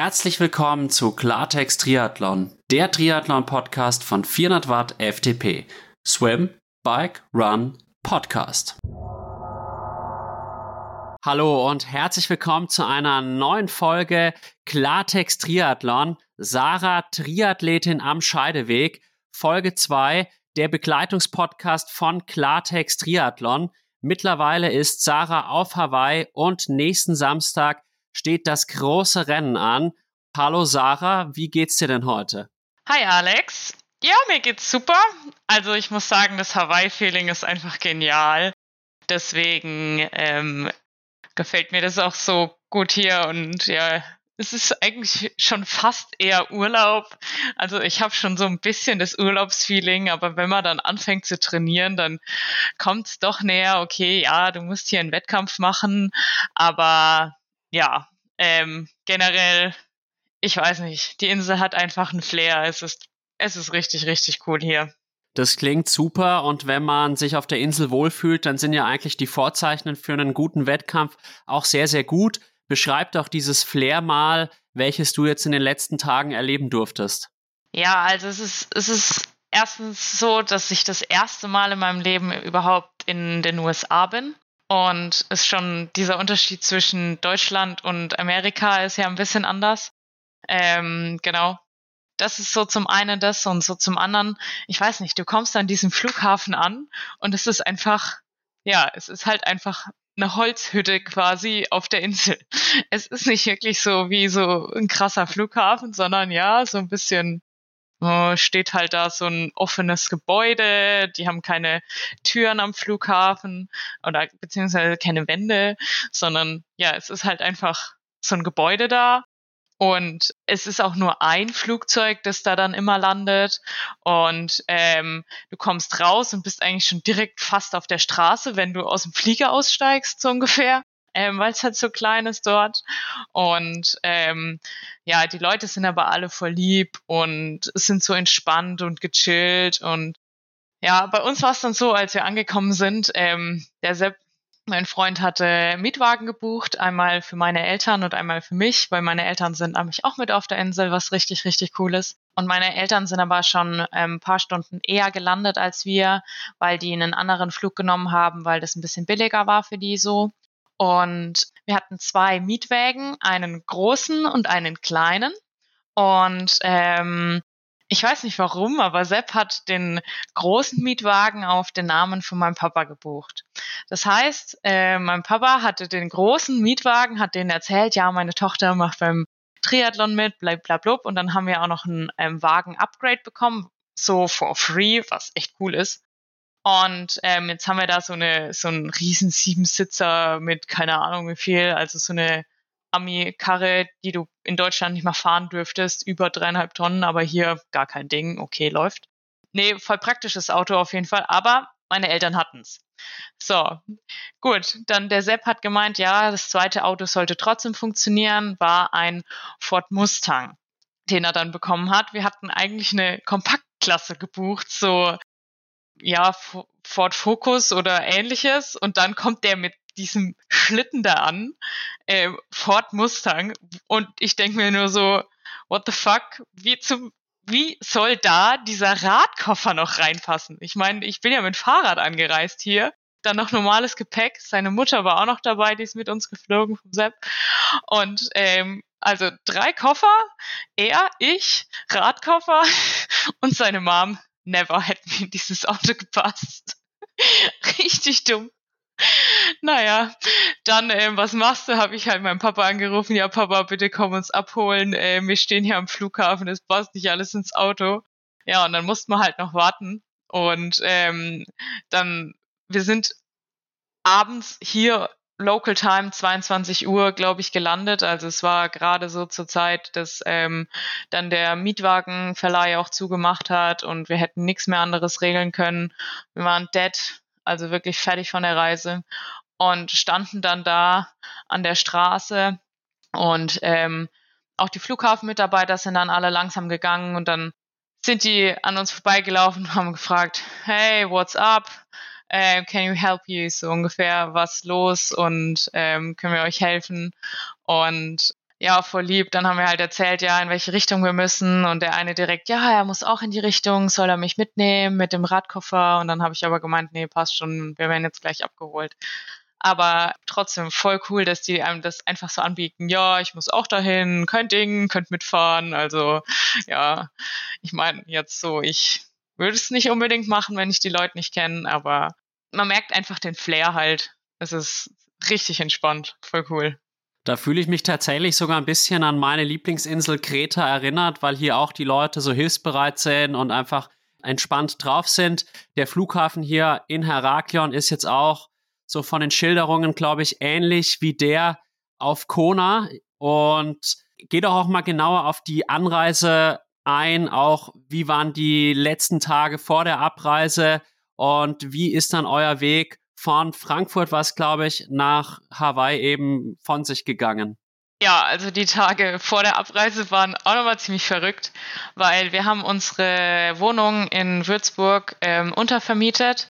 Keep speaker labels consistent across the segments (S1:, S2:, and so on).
S1: Herzlich willkommen zu Klartext Triathlon, der Triathlon-Podcast von 400 Watt FTP. Swim, Bike, Run, Podcast. Hallo und herzlich willkommen zu einer neuen Folge Klartext Triathlon. Sarah, Triathletin am Scheideweg, Folge 2, der Begleitungspodcast von Klartext Triathlon. Mittlerweile ist Sarah auf Hawaii und nächsten Samstag steht das große Rennen an. Hallo Sarah, wie geht's dir denn heute?
S2: Hi Alex. Ja, mir geht's super. Also ich muss sagen, das Hawaii-Feeling ist einfach genial. Deswegen ähm, gefällt mir das auch so gut hier und ja, es ist eigentlich schon fast eher Urlaub. Also ich habe schon so ein bisschen das Urlaubsfeeling, aber wenn man dann anfängt zu trainieren, dann kommt es doch näher, okay, ja, du musst hier einen Wettkampf machen, aber ja, ähm, generell, ich weiß nicht, die Insel hat einfach einen Flair. Es ist, es ist richtig, richtig cool hier.
S1: Das klingt super und wenn man sich auf der Insel wohlfühlt, dann sind ja eigentlich die Vorzeichen für einen guten Wettkampf auch sehr, sehr gut. Beschreib doch dieses Flair mal, welches du jetzt in den letzten Tagen erleben durftest.
S2: Ja, also es ist, es ist erstens so, dass ich das erste Mal in meinem Leben überhaupt in den USA bin. Und ist schon dieser Unterschied zwischen Deutschland und Amerika ist ja ein bisschen anders. Ähm, genau. Das ist so zum einen das und so zum anderen, ich weiß nicht, du kommst an diesem Flughafen an und es ist einfach, ja, es ist halt einfach eine Holzhütte quasi auf der Insel. Es ist nicht wirklich so wie so ein krasser Flughafen, sondern ja, so ein bisschen äh, steht halt da so ein offenes Gebäude, die haben keine Türen am Flughafen oder beziehungsweise keine Wände, sondern ja, es ist halt einfach so ein Gebäude da und es ist auch nur ein Flugzeug, das da dann immer landet. Und ähm, du kommst raus und bist eigentlich schon direkt fast auf der Straße, wenn du aus dem Flieger aussteigst, so ungefähr ähm, weil es halt so klein ist dort. Und ähm, ja, die Leute sind aber alle voll lieb und sind so entspannt und gechillt. Und ja, bei uns war es dann so, als wir angekommen sind, ähm, der Sepp mein Freund hatte Mietwagen gebucht, einmal für meine Eltern und einmal für mich, weil meine Eltern sind nämlich auch mit auf der Insel, was richtig, richtig cool ist. Und meine Eltern sind aber schon ähm, ein paar Stunden eher gelandet als wir, weil die einen anderen Flug genommen haben, weil das ein bisschen billiger war für die so. Und wir hatten zwei Mietwägen, einen großen und einen kleinen. Und ähm, ich weiß nicht warum, aber Sepp hat den großen Mietwagen auf den Namen von meinem Papa gebucht. Das heißt, äh, mein Papa hatte den großen Mietwagen, hat denen erzählt, ja, meine Tochter macht beim Triathlon mit, bla bla blub. Und dann haben wir auch noch einen ähm, Wagen-Upgrade bekommen, so for free, was echt cool ist. Und ähm, jetzt haben wir da so eine so einen riesen Siebensitzer mit keine Ahnung wie viel, also so eine Ami-Karre, die du in Deutschland nicht mal fahren dürftest, über dreieinhalb Tonnen, aber hier gar kein Ding, okay, läuft. Nee, voll praktisches Auto auf jeden Fall, aber meine Eltern hatten's. So, gut, dann der Sepp hat gemeint, ja, das zweite Auto sollte trotzdem funktionieren, war ein Ford Mustang, den er dann bekommen hat. Wir hatten eigentlich eine Kompaktklasse gebucht, so ja, Ford Focus oder ähnliches und dann kommt der mit diesem Schlitten da an, äh, Ford Mustang und ich denke mir nur so, what the fuck, wie zum wie soll da dieser Radkoffer noch reinpassen? Ich meine, ich bin ja mit Fahrrad angereist hier, dann noch normales Gepäck. Seine Mutter war auch noch dabei, die ist mit uns geflogen vom Sepp. Und ähm, also drei Koffer, er, ich, Radkoffer und seine Mom never hätten in dieses Auto gepasst. Richtig dumm. Naja, dann, ähm, was machst du? Habe ich halt meinen Papa angerufen. Ja, Papa, bitte komm uns abholen. Äh, wir stehen hier am Flughafen, es passt nicht alles ins Auto. Ja, und dann mussten wir halt noch warten. Und ähm, dann, wir sind abends hier Local Time 22 Uhr, glaube ich, gelandet. Also es war gerade so zur Zeit, dass ähm, dann der Mietwagenverleih auch zugemacht hat und wir hätten nichts mehr anderes regeln können. Wir waren dead, also wirklich fertig von der Reise und standen dann da an der Straße und ähm, auch die Flughafenmitarbeiter sind dann alle langsam gegangen und dann sind die an uns vorbeigelaufen und haben gefragt, hey, what's up? Äh, can you help you, so ungefähr, was los und ähm, können wir euch helfen? Und ja, voll lieb. Dann haben wir halt erzählt, ja, in welche Richtung wir müssen. Und der eine direkt, ja, er muss auch in die Richtung, soll er mich mitnehmen mit dem Radkoffer? Und dann habe ich aber gemeint, nee, passt schon, wir werden jetzt gleich abgeholt. Aber trotzdem voll cool, dass die einem das einfach so anbieten. Ja, ich muss auch dahin, kein Ding, könnt mitfahren. Also ja, ich meine jetzt so, ich würde es nicht unbedingt machen, wenn ich die Leute nicht kenne, aber man merkt einfach den Flair halt. Es ist richtig entspannt, voll cool.
S1: Da fühle ich mich tatsächlich sogar ein bisschen an meine Lieblingsinsel Kreta erinnert, weil hier auch die Leute so hilfsbereit sind und einfach entspannt drauf sind. Der Flughafen hier in Heraklion ist jetzt auch so von den Schilderungen, glaube ich, ähnlich wie der auf Kona und geht auch, auch mal genauer auf die Anreise ein, auch wie waren die letzten Tage vor der Abreise und wie ist dann euer Weg von Frankfurt was, glaube ich, nach Hawaii eben von sich gegangen.
S2: Ja, also die Tage vor der Abreise waren auch nochmal ziemlich verrückt, weil wir haben unsere Wohnung in Würzburg ähm, untervermietet.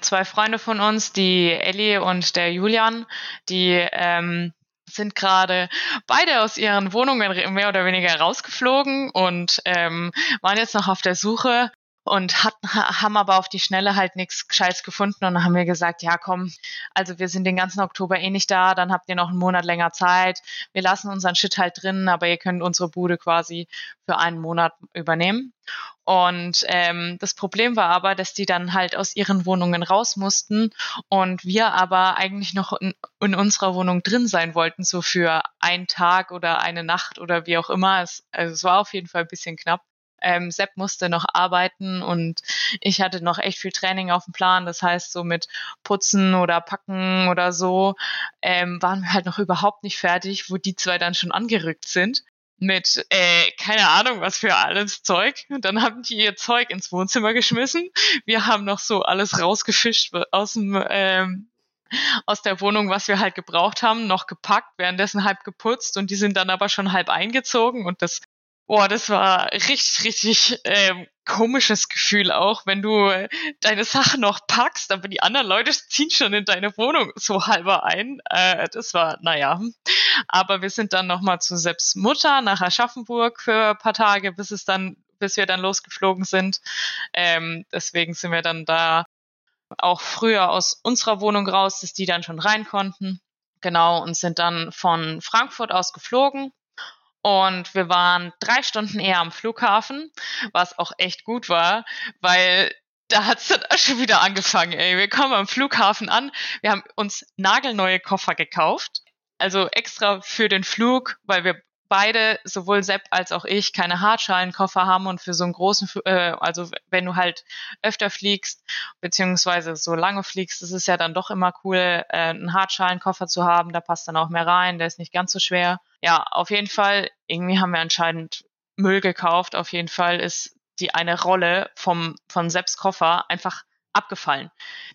S2: Zwei Freunde von uns, die Ellie und der Julian, die ähm, sind gerade beide aus ihren Wohnungen mehr oder weniger rausgeflogen und ähm, waren jetzt noch auf der Suche und hat, haben aber auf die Schnelle halt nichts Gescheites gefunden und haben wir gesagt, ja komm, also wir sind den ganzen Oktober eh nicht da, dann habt ihr noch einen Monat länger Zeit. Wir lassen unseren Shit halt drin, aber ihr könnt unsere Bude quasi für einen Monat übernehmen. Und ähm, das Problem war aber, dass die dann halt aus ihren Wohnungen raus mussten und wir aber eigentlich noch in, in unserer Wohnung drin sein wollten, so für einen Tag oder eine Nacht oder wie auch immer. Es, also es war auf jeden Fall ein bisschen knapp. Ähm, Sepp musste noch arbeiten und ich hatte noch echt viel Training auf dem Plan. Das heißt, so mit Putzen oder Packen oder so ähm, waren wir halt noch überhaupt nicht fertig, wo die zwei dann schon angerückt sind mit äh, keine Ahnung was für alles Zeug. Und dann haben die ihr Zeug ins Wohnzimmer geschmissen. Wir haben noch so alles rausgefischt aus dem ähm, aus der Wohnung, was wir halt gebraucht haben, noch gepackt, währenddessen halb geputzt und die sind dann aber schon halb eingezogen und das Boah, das war richtig, richtig ähm, komisches Gefühl auch, wenn du deine Sachen noch packst, aber die anderen Leute ziehen schon in deine Wohnung so halber ein. Äh, das war, naja. Aber wir sind dann nochmal zu Sepps Mutter nach Aschaffenburg für ein paar Tage, bis es dann, bis wir dann losgeflogen sind. Ähm, deswegen sind wir dann da auch früher aus unserer Wohnung raus, dass die dann schon rein konnten. Genau, und sind dann von Frankfurt aus geflogen und wir waren drei Stunden eher am Flughafen, was auch echt gut war, weil da hat's dann schon wieder angefangen, ey. Wir kommen am Flughafen an, wir haben uns nagelneue Koffer gekauft. Also extra für den Flug, weil wir beide, sowohl Sepp als auch ich, keine Hartschalenkoffer haben und für so einen großen, äh, also wenn du halt öfter fliegst, beziehungsweise so lange fliegst, ist es ja dann doch immer cool, äh, einen Hartschalenkoffer zu haben, da passt dann auch mehr rein, der ist nicht ganz so schwer. Ja, auf jeden Fall, irgendwie haben wir anscheinend Müll gekauft, auf jeden Fall ist die eine Rolle vom, von Sepps Koffer einfach abgefallen.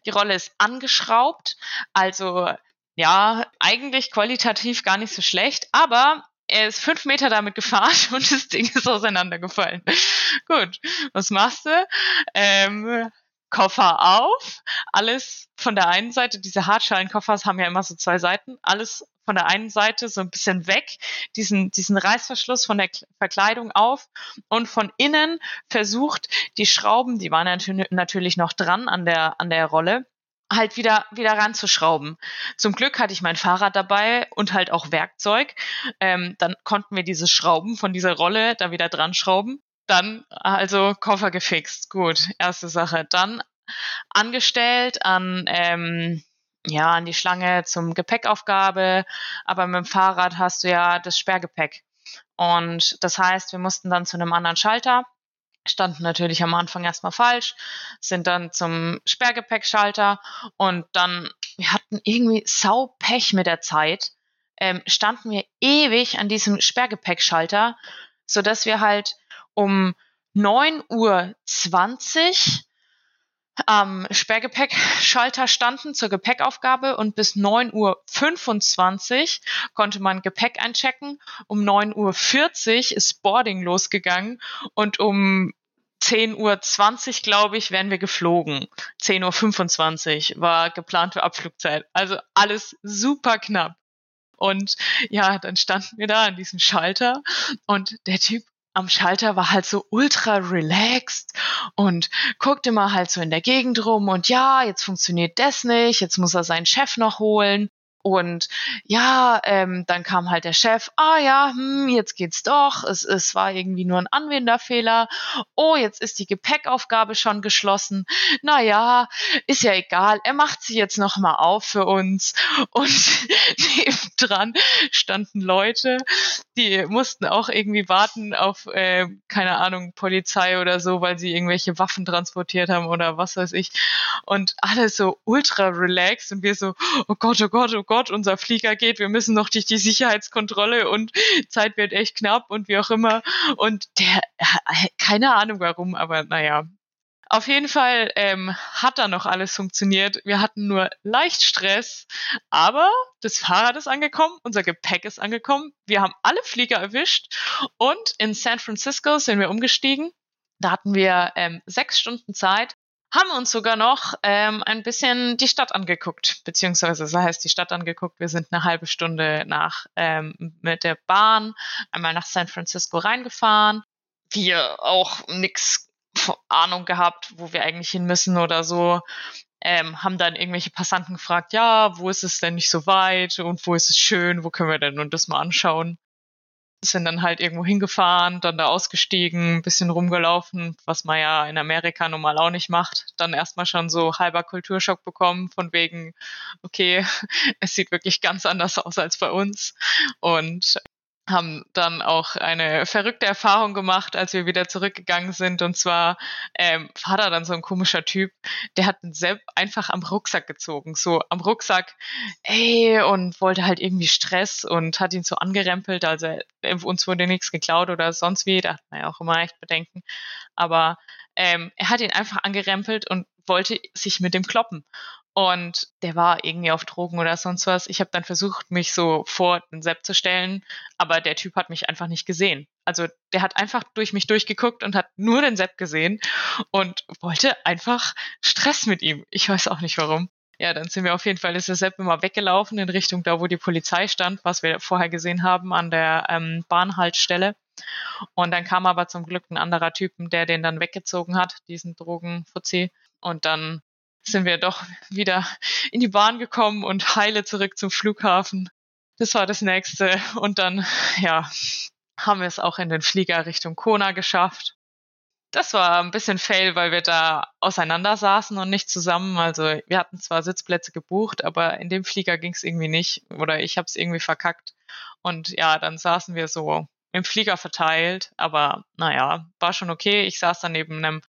S2: Die Rolle ist angeschraubt, also ja, eigentlich qualitativ gar nicht so schlecht, aber er ist fünf Meter damit gefahren und das Ding ist auseinandergefallen. Gut, was machst du? Ähm, Koffer auf, alles von der einen Seite, diese Hartschalenkoffer haben ja immer so zwei Seiten, alles von der einen Seite so ein bisschen weg, diesen, diesen Reißverschluss von der Verkleidung auf und von innen versucht, die Schrauben, die waren natürlich noch dran an der, an der Rolle, halt wieder, wieder ranzuschrauben. Zum Glück hatte ich mein Fahrrad dabei und halt auch Werkzeug. Ähm, dann konnten wir diese Schrauben von dieser Rolle da wieder dran schrauben. Dann also Koffer gefixt. Gut, erste Sache. Dann angestellt an, ähm, ja, an die Schlange zum Gepäckaufgabe. Aber mit dem Fahrrad hast du ja das Sperrgepäck. Und das heißt, wir mussten dann zu einem anderen Schalter standen natürlich am Anfang erstmal falsch, sind dann zum Sperrgepäckschalter und dann, wir hatten irgendwie Saupech mit der Zeit, ähm, standen wir ewig an diesem Sperrgepäckschalter, so dass wir halt um 9.20 Uhr am Sperrgepäckschalter standen zur Gepäckaufgabe und bis 9.25 Uhr konnte man Gepäck einchecken. Um 9.40 Uhr ist Boarding losgegangen und um 10.20 Uhr, glaube ich, wären wir geflogen. 10.25 Uhr war geplant für Abflugzeit. Also alles super knapp. Und ja, dann standen wir da an diesem Schalter und der Typ am Schalter war halt so ultra relaxed und guckte mal halt so in der Gegend rum und ja, jetzt funktioniert das nicht, jetzt muss er seinen Chef noch holen und ja, ähm, dann kam halt der Chef, ah ja, hm, jetzt geht's doch, es, es war irgendwie nur ein Anwenderfehler. Oh, jetzt ist die Gepäckaufgabe schon geschlossen. Naja, ist ja egal, er macht sie jetzt nochmal auf für uns. Und nebendran standen Leute, die mussten auch irgendwie warten auf, äh, keine Ahnung, Polizei oder so, weil sie irgendwelche Waffen transportiert haben oder was weiß ich. Und alles so ultra relaxed und wir so, oh Gott, oh Gott, oh Gott Gott, unser Flieger geht, wir müssen noch durch die Sicherheitskontrolle und Zeit wird echt knapp und wie auch immer. Und der, keine Ahnung warum, aber naja. Auf jeden Fall ähm, hat da noch alles funktioniert. Wir hatten nur leicht Stress, aber das Fahrrad ist angekommen, unser Gepäck ist angekommen. Wir haben alle Flieger erwischt und in San Francisco sind wir umgestiegen. Da hatten wir ähm, sechs Stunden Zeit haben uns sogar noch ähm, ein bisschen die Stadt angeguckt, beziehungsweise das heißt die Stadt angeguckt. Wir sind eine halbe Stunde nach ähm, mit der Bahn einmal nach San Francisco reingefahren. Wir auch nix Ahnung gehabt, wo wir eigentlich hin müssen oder so. Ähm, haben dann irgendwelche Passanten gefragt, ja, wo ist es denn nicht so weit und wo ist es schön, wo können wir denn nun das mal anschauen? Sind dann halt irgendwo hingefahren, dann da ausgestiegen, bisschen rumgelaufen, was man ja in Amerika normal auch nicht macht. Dann erstmal schon so halber Kulturschock bekommen, von wegen, okay, es sieht wirklich ganz anders aus als bei uns. Und haben dann auch eine verrückte Erfahrung gemacht, als wir wieder zurückgegangen sind. Und zwar ähm, war da dann so ein komischer Typ, der hat Sepp einfach am Rucksack gezogen, so am Rucksack, ey, und wollte halt irgendwie Stress und hat ihn so angerempelt. Also äh, uns wurde nichts geklaut oder sonst wie, da hat man ja auch immer echt Bedenken. Aber ähm, er hat ihn einfach angerempelt und wollte sich mit dem kloppen. Und der war irgendwie auf Drogen oder sonst was. Ich habe dann versucht, mich so vor den Sepp zu stellen, aber der Typ hat mich einfach nicht gesehen. Also der hat einfach durch mich durchgeguckt und hat nur den Sepp gesehen und wollte einfach Stress mit ihm. Ich weiß auch nicht warum. Ja, dann sind wir auf jeden Fall, ist der Sepp immer weggelaufen in Richtung da, wo die Polizei stand, was wir vorher gesehen haben an der ähm, Bahnhaltestelle. Und dann kam aber zum Glück ein anderer Typen, der den dann weggezogen hat, diesen Drogenfuzzi. Und dann sind wir doch wieder in die Bahn gekommen und heile zurück zum Flughafen. Das war das nächste. Und dann, ja, haben wir es auch in den Flieger Richtung Kona geschafft. Das war ein bisschen fail, weil wir da auseinander saßen und nicht zusammen. Also wir hatten zwar Sitzplätze gebucht, aber in dem Flieger ging es irgendwie nicht oder ich habe es irgendwie verkackt. Und ja, dann saßen wir so im Flieger verteilt, aber naja, war schon okay. Ich saß dann neben einem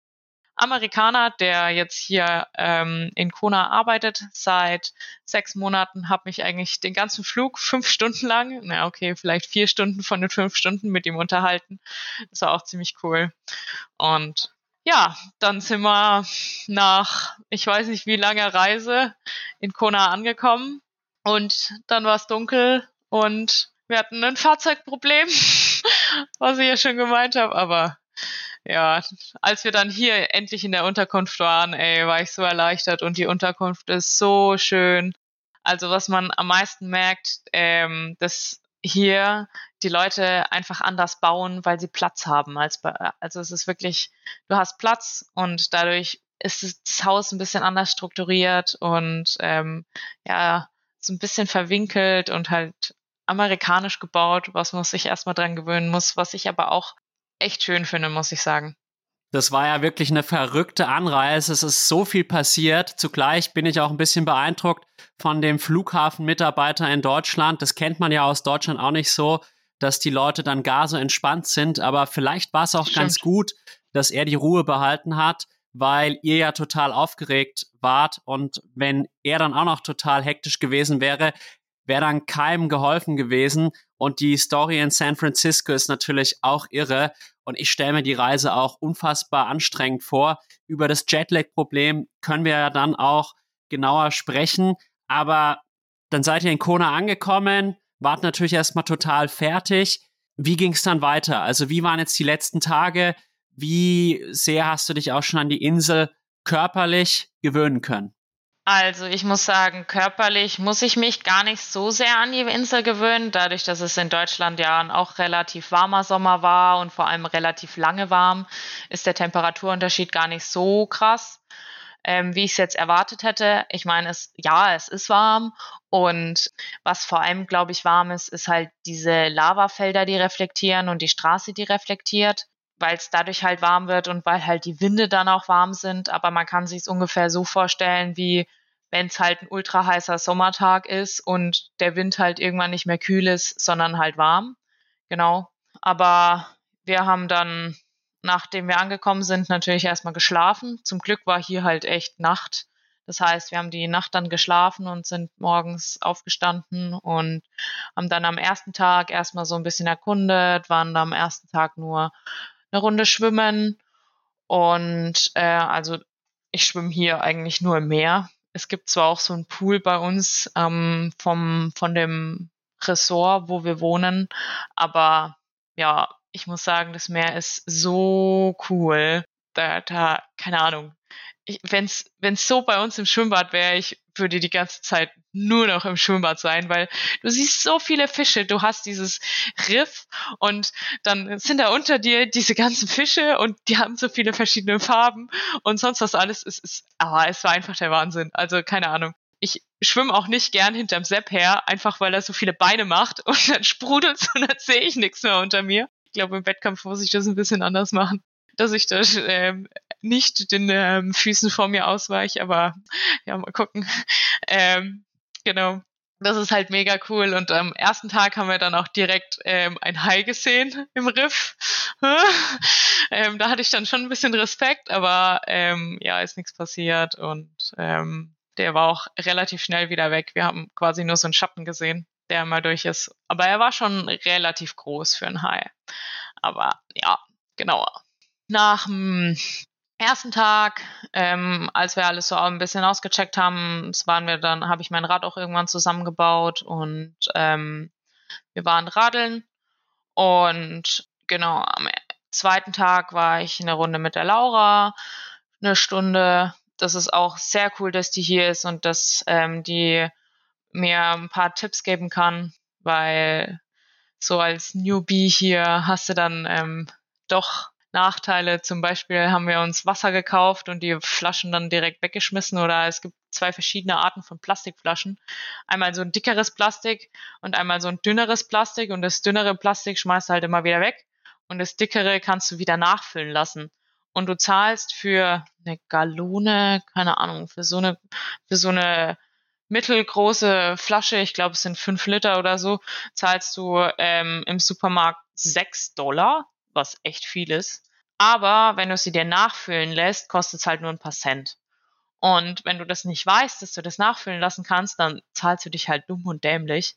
S2: Amerikaner, der jetzt hier ähm, in Kona arbeitet seit sechs Monaten, habe mich eigentlich den ganzen Flug fünf Stunden lang, na okay, vielleicht vier Stunden von den fünf Stunden mit ihm unterhalten. Das war auch ziemlich cool. Und ja, dann sind wir nach, ich weiß nicht wie langer Reise in Kona angekommen und dann war es dunkel und wir hatten ein Fahrzeugproblem, was ich ja schon gemeint habe, aber ja, als wir dann hier endlich in der Unterkunft waren, ey, war ich so erleichtert und die Unterkunft ist so schön. Also was man am meisten merkt, ähm, dass hier die Leute einfach anders bauen, weil sie Platz haben. Als bei, also es ist wirklich, du hast Platz und dadurch ist das Haus ein bisschen anders strukturiert und ähm, ja, so ein bisschen verwinkelt und halt amerikanisch gebaut, was man sich erstmal dran gewöhnen muss, was ich aber auch echt schön finde, muss ich sagen.
S1: Das war ja wirklich eine verrückte Anreise. Es ist so viel passiert. Zugleich bin ich auch ein bisschen beeindruckt von dem Flughafenmitarbeiter in Deutschland. Das kennt man ja aus Deutschland auch nicht so, dass die Leute dann gar so entspannt sind. Aber vielleicht war es auch Stimmt. ganz gut, dass er die Ruhe behalten hat, weil ihr ja total aufgeregt wart. Und wenn er dann auch noch total hektisch gewesen wäre, wäre dann keinem geholfen gewesen. Und die Story in San Francisco ist natürlich auch irre. Und ich stelle mir die Reise auch unfassbar anstrengend vor. Über das Jetlag-Problem können wir ja dann auch genauer sprechen. Aber dann seid ihr in Kona angekommen, wart natürlich erstmal total fertig. Wie ging es dann weiter? Also wie waren jetzt die letzten Tage? Wie sehr hast du dich auch schon an die Insel körperlich gewöhnen können?
S2: Also ich muss sagen, körperlich muss ich mich gar nicht so sehr an die Insel gewöhnen, dadurch, dass es in Deutschland ja auch relativ warmer Sommer war und vor allem relativ lange warm, ist der Temperaturunterschied gar nicht so krass, ähm, wie ich es jetzt erwartet hätte. Ich meine, es ja, es ist warm und was vor allem, glaube ich, warm ist, ist halt diese Lavafelder, die reflektieren und die Straße, die reflektiert weil es dadurch halt warm wird und weil halt die Winde dann auch warm sind. Aber man kann sich es ungefähr so vorstellen, wie wenn es halt ein ultra heißer Sommertag ist und der Wind halt irgendwann nicht mehr kühl ist, sondern halt warm. Genau. Aber wir haben dann, nachdem wir angekommen sind, natürlich erstmal geschlafen. Zum Glück war hier halt echt Nacht. Das heißt, wir haben die Nacht dann geschlafen und sind morgens aufgestanden und haben dann am ersten Tag erstmal so ein bisschen erkundet, waren am ersten Tag nur eine Runde schwimmen. Und äh, also ich schwimme hier eigentlich nur im Meer. Es gibt zwar auch so einen Pool bei uns ähm, vom, von dem Ressort, wo wir wohnen, aber ja, ich muss sagen, das Meer ist so cool. Da, da, keine Ahnung, wenn es so bei uns im Schwimmbad wäre, ich würde die ganze Zeit nur noch im Schwimmbad sein, weil du siehst so viele Fische, du hast dieses Riff und dann sind da unter dir diese ganzen Fische und die haben so viele verschiedene Farben und sonst was alles. Es ist, ah, es war einfach der Wahnsinn. Also keine Ahnung. Ich schwimme auch nicht gern hinterm Sepp her, einfach weil er so viele Beine macht und dann sprudelt und dann sehe ich nichts mehr unter mir. Ich glaube, im Wettkampf muss ich das ein bisschen anders machen dass ich da ähm, nicht den ähm, Füßen vor mir ausweiche, aber ja, mal gucken. Ähm, genau. Das ist halt mega cool. Und am ersten Tag haben wir dann auch direkt ähm, ein Hai gesehen im Riff. ähm, da hatte ich dann schon ein bisschen Respekt, aber ähm, ja, ist nichts passiert und ähm, der war auch relativ schnell wieder weg. Wir haben quasi nur so einen Schatten gesehen, der mal durch ist. Aber er war schon relativ groß für einen Hai. Aber ja, genau. Nach dem ersten Tag, ähm, als wir alles so ein bisschen ausgecheckt haben, waren wir dann, habe ich mein Rad auch irgendwann zusammengebaut und ähm, wir waren radeln und genau am zweiten Tag war ich eine Runde mit der Laura, eine Stunde. Das ist auch sehr cool, dass die hier ist und dass ähm, die mir ein paar Tipps geben kann, weil so als Newbie hier hast du dann ähm, doch Nachteile. Zum Beispiel haben wir uns Wasser gekauft und die Flaschen dann direkt weggeschmissen oder es gibt zwei verschiedene Arten von Plastikflaschen. Einmal so ein dickeres Plastik und einmal so ein dünneres Plastik und das dünnere Plastik schmeißt du halt immer wieder weg und das dickere kannst du wieder nachfüllen lassen. Und du zahlst für eine Gallone, keine Ahnung, für so eine, für so eine mittelgroße Flasche, ich glaube es sind fünf Liter oder so, zahlst du ähm, im Supermarkt sechs Dollar, was echt viel ist. Aber wenn du sie dir nachfüllen lässt, kostet es halt nur ein paar Cent. Und wenn du das nicht weißt, dass du das nachfüllen lassen kannst, dann zahlst du dich halt dumm und dämlich.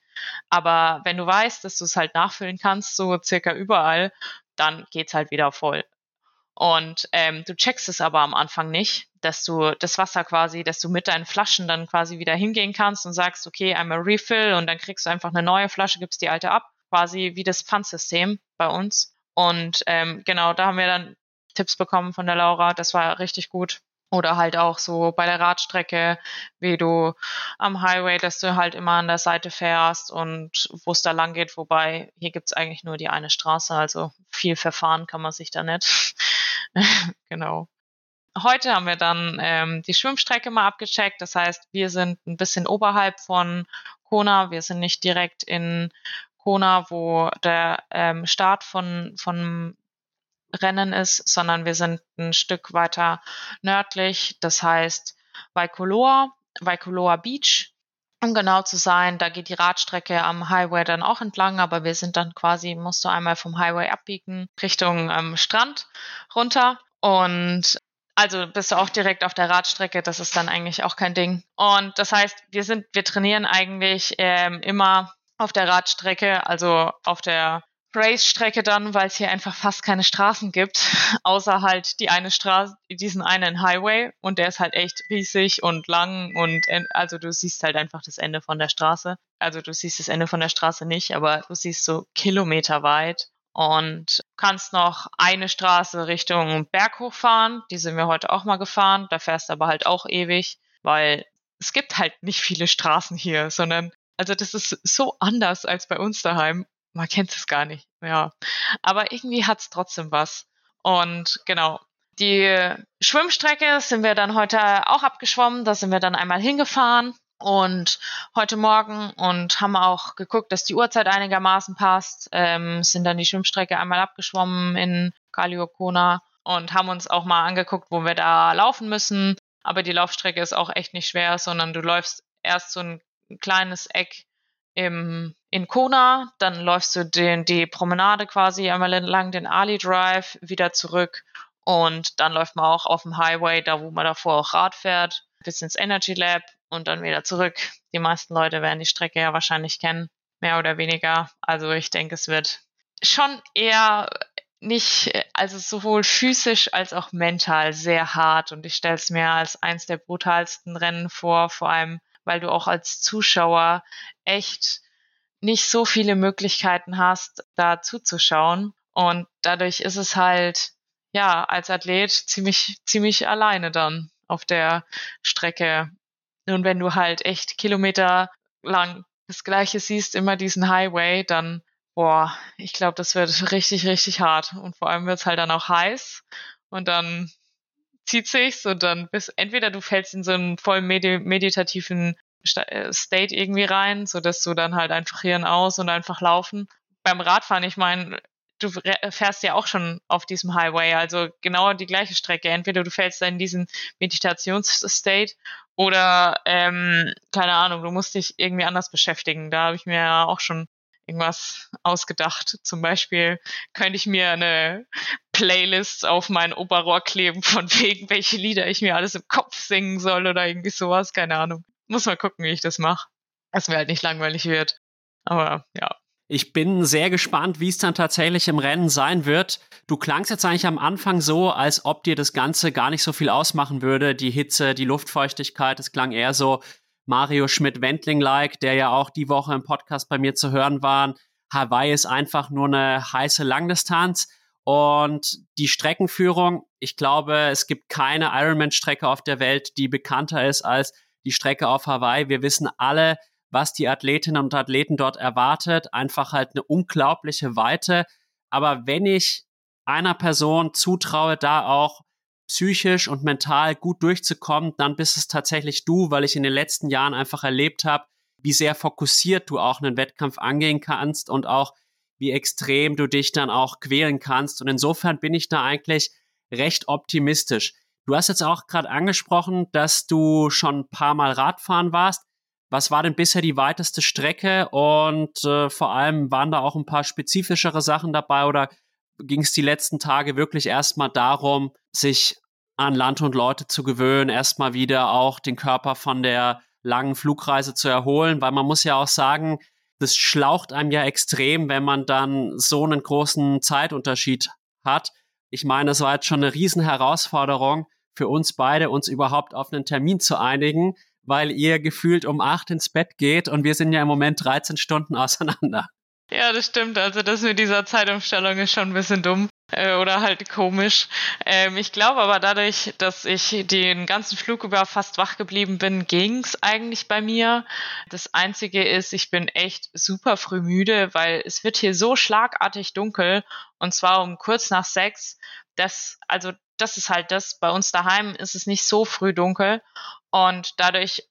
S2: Aber wenn du weißt, dass du es halt nachfüllen kannst, so circa überall, dann geht's halt wieder voll. Und ähm, du checkst es aber am Anfang nicht, dass du das Wasser quasi, dass du mit deinen Flaschen dann quasi wieder hingehen kannst und sagst, okay, einmal Refill und dann kriegst du einfach eine neue Flasche, gibst die alte ab, quasi wie das Pfandsystem bei uns. Und ähm, genau, da haben wir dann Tipps bekommen von der Laura. Das war richtig gut. Oder halt auch so bei der Radstrecke, wie du am Highway, dass du halt immer an der Seite fährst und wo es da lang geht. Wobei hier gibt's eigentlich nur die eine Straße, also viel verfahren kann man sich da nicht. genau. Heute haben wir dann ähm, die Schwimmstrecke mal abgecheckt. Das heißt, wir sind ein bisschen oberhalb von Kona. Wir sind nicht direkt in Kona, wo der ähm, Start von, von Rennen ist, sondern wir sind ein Stück weiter nördlich. Das heißt Waikoloa, Waikoloa Beach. Um genau zu sein, da geht die Radstrecke am Highway dann auch entlang, aber wir sind dann quasi, musst du einmal vom Highway abbiegen Richtung ähm, Strand runter. Und also bist du auch direkt auf der Radstrecke, das ist dann eigentlich auch kein Ding. Und das heißt, wir sind, wir trainieren eigentlich ähm, immer auf der Radstrecke, also auf der Race-Strecke dann, weil es hier einfach fast keine Straßen gibt, außer halt die eine Straße, diesen einen Highway und der ist halt echt riesig und lang und also du siehst halt einfach das Ende von der Straße. Also du siehst das Ende von der Straße nicht, aber du siehst so Kilometer weit und kannst noch eine Straße Richtung Berg hochfahren. Die sind wir heute auch mal gefahren. Da fährst du aber halt auch ewig, weil es gibt halt nicht viele Straßen hier, sondern also das ist so anders als bei uns daheim. Man kennt es gar nicht. Ja. Aber irgendwie hat es trotzdem was. Und genau. Die Schwimmstrecke sind wir dann heute auch abgeschwommen. Da sind wir dann einmal hingefahren und heute Morgen und haben auch geguckt, dass die Uhrzeit einigermaßen passt. Ähm, sind dann die Schwimmstrecke einmal abgeschwommen in Kaliokona und haben uns auch mal angeguckt, wo wir da laufen müssen. Aber die Laufstrecke ist auch echt nicht schwer, sondern du läufst erst so ein kleines Eck im, in Kona, dann läufst du den, die Promenade quasi einmal entlang den Ali Drive wieder zurück und dann läuft man auch auf dem Highway, da wo man davor auch Rad fährt, bis ins Energy Lab und dann wieder zurück. Die meisten Leute werden die Strecke ja wahrscheinlich kennen, mehr oder weniger. Also ich denke, es wird schon eher nicht, also sowohl physisch als auch mental sehr hart und ich stelle es mir als eins der brutalsten Rennen vor, vor allem weil du auch als Zuschauer echt nicht so viele Möglichkeiten hast, da zuzuschauen. Und dadurch ist es halt ja als Athlet ziemlich ziemlich alleine dann auf der Strecke. Und wenn du halt echt Kilometer lang das Gleiche siehst, immer diesen Highway, dann, boah, ich glaube, das wird richtig, richtig hart. Und vor allem wird es halt dann auch heiß. Und dann zieht sich's und dann bis entweder du fällst in so einen voll medi meditativen äh, State irgendwie rein, so dass du dann halt einfach Hirn aus und einfach laufen. Beim Radfahren, ich meine, du fährst ja auch schon auf diesem Highway, also genau die gleiche Strecke. Entweder du fällst da in diesen Meditationsstate oder, ähm, keine Ahnung, du musst dich irgendwie anders beschäftigen. Da habe ich mir ja auch schon irgendwas ausgedacht. Zum Beispiel könnte ich mir eine Playlist auf mein Oberrohr kleben, von wegen, welche Lieder ich mir alles im Kopf singen soll oder irgendwie sowas. Keine Ahnung. Muss mal gucken, wie ich das mache. Dass mir halt nicht langweilig wird. Aber ja.
S1: Ich bin sehr gespannt, wie es dann tatsächlich im Rennen sein wird. Du klangst jetzt eigentlich am Anfang so, als ob dir das Ganze gar nicht so viel ausmachen würde. Die Hitze, die Luftfeuchtigkeit, es klang eher so Mario Schmidt-Wendling-like, der ja auch die Woche im Podcast bei mir zu hören war. Hawaii ist einfach nur eine heiße Langdistanz. Und die Streckenführung, ich glaube, es gibt keine Ironman-Strecke auf der Welt, die bekannter ist als die Strecke auf Hawaii. Wir wissen alle, was die Athletinnen und Athleten dort erwartet. Einfach halt eine unglaubliche Weite. Aber wenn ich einer Person zutraue, da auch psychisch und mental gut durchzukommen, dann bist es tatsächlich du, weil ich in den letzten Jahren einfach erlebt habe, wie sehr fokussiert du auch einen Wettkampf angehen kannst und auch wie extrem du dich dann auch quälen kannst. Und insofern bin ich da eigentlich recht optimistisch. Du hast jetzt auch gerade angesprochen, dass du schon ein paar Mal Radfahren warst. Was war denn bisher die weiteste Strecke und äh, vor allem waren da auch ein paar spezifischere Sachen dabei oder ging es die letzten Tage wirklich erstmal darum, sich an Land und Leute zu gewöhnen, erstmal wieder auch den Körper von der langen Flugreise zu erholen, weil man muss ja auch sagen, das schlaucht einem ja extrem, wenn man dann so einen großen Zeitunterschied hat. Ich meine, es war jetzt schon eine Riesenherausforderung für uns beide, uns überhaupt auf einen Termin zu einigen weil ihr gefühlt um acht ins Bett geht und wir sind ja im Moment 13 Stunden auseinander.
S2: Ja, das stimmt. Also das mit dieser Zeitumstellung ist schon ein bisschen dumm äh, oder halt komisch. Ähm, ich glaube aber dadurch, dass ich den ganzen Flug über fast wach geblieben bin, ging's eigentlich bei mir. Das Einzige ist, ich bin echt super früh müde, weil es wird hier so schlagartig dunkel und zwar um kurz nach sechs. Das, also das ist halt das. Bei uns daheim ist es nicht so früh dunkel und dadurch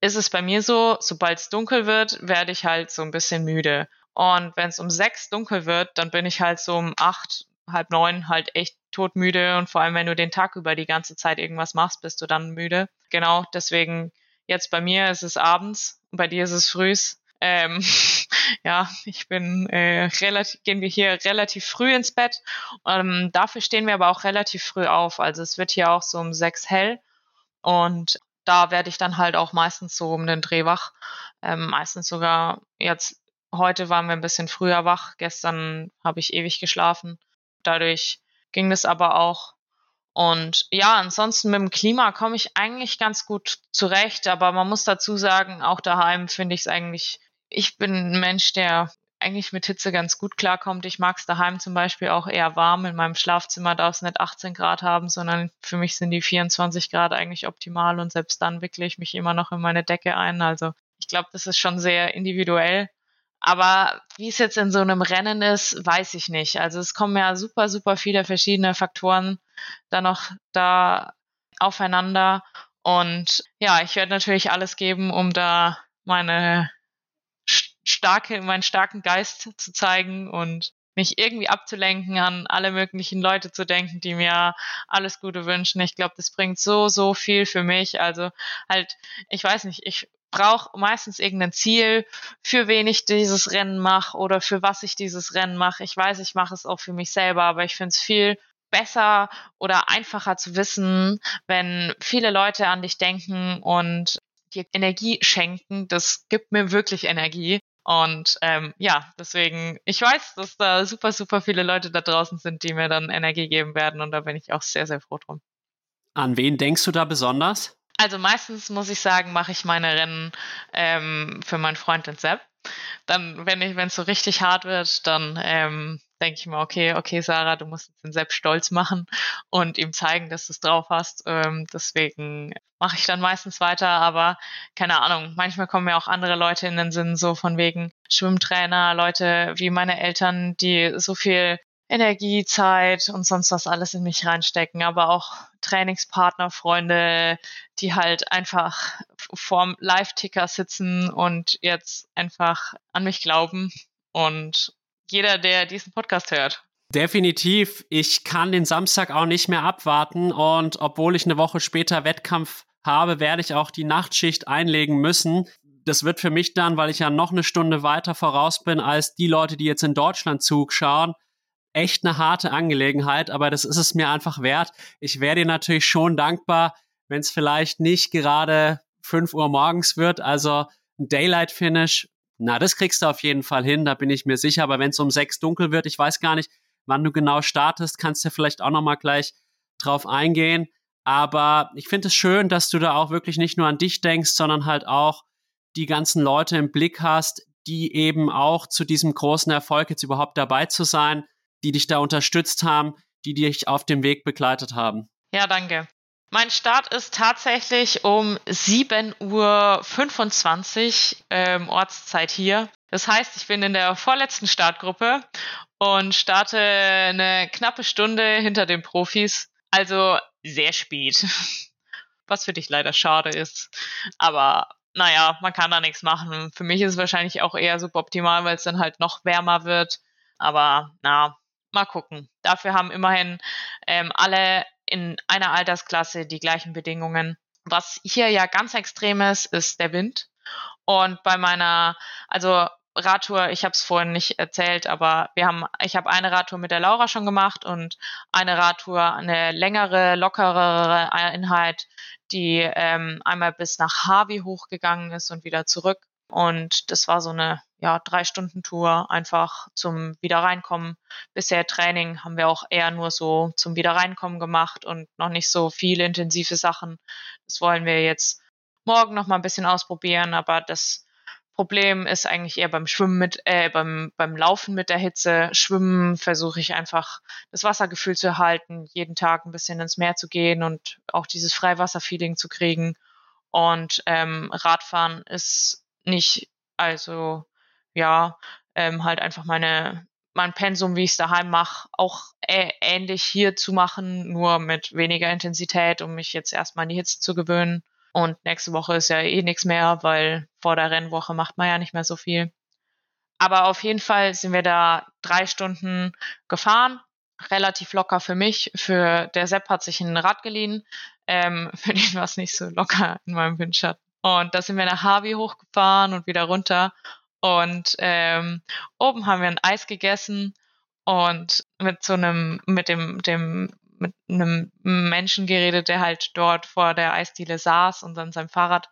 S2: ist es bei mir so, sobald es dunkel wird, werde ich halt so ein bisschen müde. Und wenn es um sechs dunkel wird, dann bin ich halt so um acht, halb neun halt echt todmüde. Und vor allem, wenn du den Tag über die ganze Zeit irgendwas machst, bist du dann müde. Genau, deswegen jetzt bei mir ist es abends, bei dir ist es frühs. Ähm, ja, ich bin äh, relativ, gehen wir hier relativ früh ins Bett. Ähm, dafür stehen wir aber auch relativ früh auf. Also es wird hier auch so um sechs hell. Und da werde ich dann halt auch meistens so um den Dreh wach. Ähm, meistens sogar jetzt, heute waren wir ein bisschen früher wach, gestern habe ich ewig geschlafen. Dadurch ging das aber auch. Und ja, ansonsten mit dem Klima komme ich eigentlich ganz gut zurecht, aber man muss dazu sagen, auch daheim finde ich es eigentlich, ich bin ein Mensch, der eigentlich mit Hitze ganz gut klarkommt. Ich mag es daheim zum Beispiel auch eher warm. In meinem Schlafzimmer darf es nicht 18 Grad haben, sondern für mich sind die 24 Grad eigentlich optimal und selbst dann wickle ich mich immer noch in meine Decke ein. Also ich glaube, das ist schon sehr individuell. Aber wie es jetzt in so einem Rennen ist, weiß ich nicht. Also es kommen ja super, super viele verschiedene Faktoren da noch da aufeinander. Und ja, ich werde natürlich alles geben, um da meine starke, meinen starken Geist zu zeigen und mich irgendwie abzulenken, an alle möglichen Leute zu denken, die mir alles Gute wünschen. Ich glaube, das bringt so, so viel für mich. Also halt, ich weiß nicht, ich brauche meistens irgendein Ziel, für wen ich dieses Rennen mache oder für was ich dieses Rennen mache. Ich weiß, ich mache es auch für mich selber, aber ich finde es viel besser oder einfacher zu wissen, wenn viele Leute an dich denken und dir Energie schenken. Das gibt mir wirklich Energie. Und ähm, ja, deswegen, ich weiß, dass da super, super viele Leute da draußen sind, die mir dann Energie geben werden. Und da bin ich auch sehr, sehr froh drum.
S1: An wen denkst du da besonders?
S2: Also meistens muss ich sagen, mache ich meine Rennen ähm, für meinen Freund den Sepp. Dann, wenn ich, wenn es so richtig hart wird, dann ähm, denke ich mir, okay, okay, Sarah, du musst den Sepp stolz machen und ihm zeigen, dass du es drauf hast. Ähm, deswegen mache ich dann meistens weiter, aber keine Ahnung, manchmal kommen mir auch andere Leute in den Sinn, so von wegen Schwimmtrainer, Leute wie meine Eltern, die so viel Energie, Zeit und sonst was alles in mich reinstecken, aber auch Trainingspartner, Freunde, die halt einfach vorm Live-Ticker sitzen und jetzt einfach an mich glauben und jeder, der diesen Podcast hört.
S1: Definitiv. Ich kann den Samstag auch nicht mehr abwarten und obwohl ich eine Woche später Wettkampf habe, werde ich auch die Nachtschicht einlegen müssen. Das wird für mich dann, weil ich ja noch eine Stunde weiter voraus bin als die Leute, die jetzt in Deutschland zuschauen, echt eine harte Angelegenheit, aber das ist es mir einfach wert. Ich wäre dir natürlich schon dankbar, wenn es vielleicht nicht gerade 5 Uhr morgens wird, also ein Daylight Finish na, das kriegst du auf jeden Fall hin, da bin ich mir sicher. Aber wenn es um sechs dunkel wird, ich weiß gar nicht, wann du genau startest, kannst du vielleicht auch nochmal gleich drauf eingehen. Aber ich finde es schön, dass du da auch wirklich nicht nur an dich denkst, sondern halt auch die ganzen Leute im Blick hast, die eben auch zu diesem großen Erfolg jetzt überhaupt dabei zu sein, die dich da unterstützt haben, die dich auf dem Weg begleitet haben.
S2: Ja, danke. Mein Start ist tatsächlich um 7.25 Uhr ähm, Ortszeit hier. Das heißt, ich bin in der vorletzten Startgruppe und starte eine knappe Stunde hinter den Profis. Also sehr spät. Was für dich leider schade ist. Aber naja, man kann da nichts machen. Für mich ist es wahrscheinlich auch eher suboptimal, weil es dann halt noch wärmer wird. Aber na, mal gucken. Dafür haben immerhin ähm, alle in einer Altersklasse die gleichen Bedingungen. Was hier ja ganz extrem ist, ist der Wind. Und bei meiner, also Radtour, ich habe es vorhin nicht erzählt, aber wir haben, ich habe eine Radtour mit der Laura schon gemacht und eine Radtour, eine längere, lockerere Einheit, die ähm, einmal bis nach Harvey hochgegangen ist und wieder zurück. Und das war so eine ja, drei Stunden Tour einfach zum Wiederreinkommen. Bisher Training haben wir auch eher nur so zum Wiederreinkommen gemacht und noch nicht so viele intensive Sachen. Das wollen wir jetzt morgen noch mal ein bisschen ausprobieren, aber das Problem ist eigentlich eher beim Schwimmen mit, äh, beim, beim Laufen mit der Hitze. Schwimmen versuche ich einfach das Wassergefühl zu erhalten, jeden Tag ein bisschen ins Meer zu gehen und auch dieses Freiwasserfeeling zu kriegen. Und ähm, Radfahren ist nicht, also ja, ähm, halt einfach meine mein Pensum, wie ich es daheim mache, auch äh, ähnlich hier zu machen, nur mit weniger Intensität, um mich jetzt erstmal an die Hitze zu gewöhnen. Und nächste Woche ist ja eh nichts mehr, weil vor der Rennwoche macht man ja nicht mehr so viel. Aber auf jeden Fall sind wir da drei Stunden gefahren. Relativ locker für mich. Für der Sepp hat sich ein Rad geliehen. Ähm, für den war es nicht so locker in meinem Windschatten. Und da sind wir nach Harvey hochgefahren und wieder runter. Und ähm, oben haben wir ein Eis gegessen und mit so einem, mit dem, dem, mit einem Menschen geredet, der halt dort vor der Eisdiele saß und an seinem Fahrrad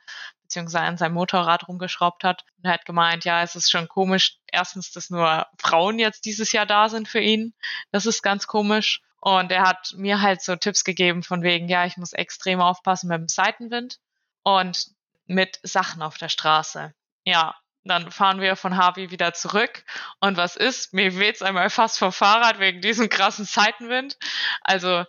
S2: beziehungsweise an seinem Motorrad rumgeschraubt hat. Und er hat gemeint, ja, es ist schon komisch, erstens, dass nur Frauen jetzt dieses Jahr da sind für ihn. Das ist ganz komisch. Und er hat mir halt so Tipps gegeben von wegen, ja, ich muss extrem aufpassen mit dem Seitenwind und mit Sachen auf der Straße. Ja, Dann fahren wir von Harvey wieder zurück. Und was ist? Mir weht's einmal fast vom Fahrrad wegen diesem krassen Seitenwind. Also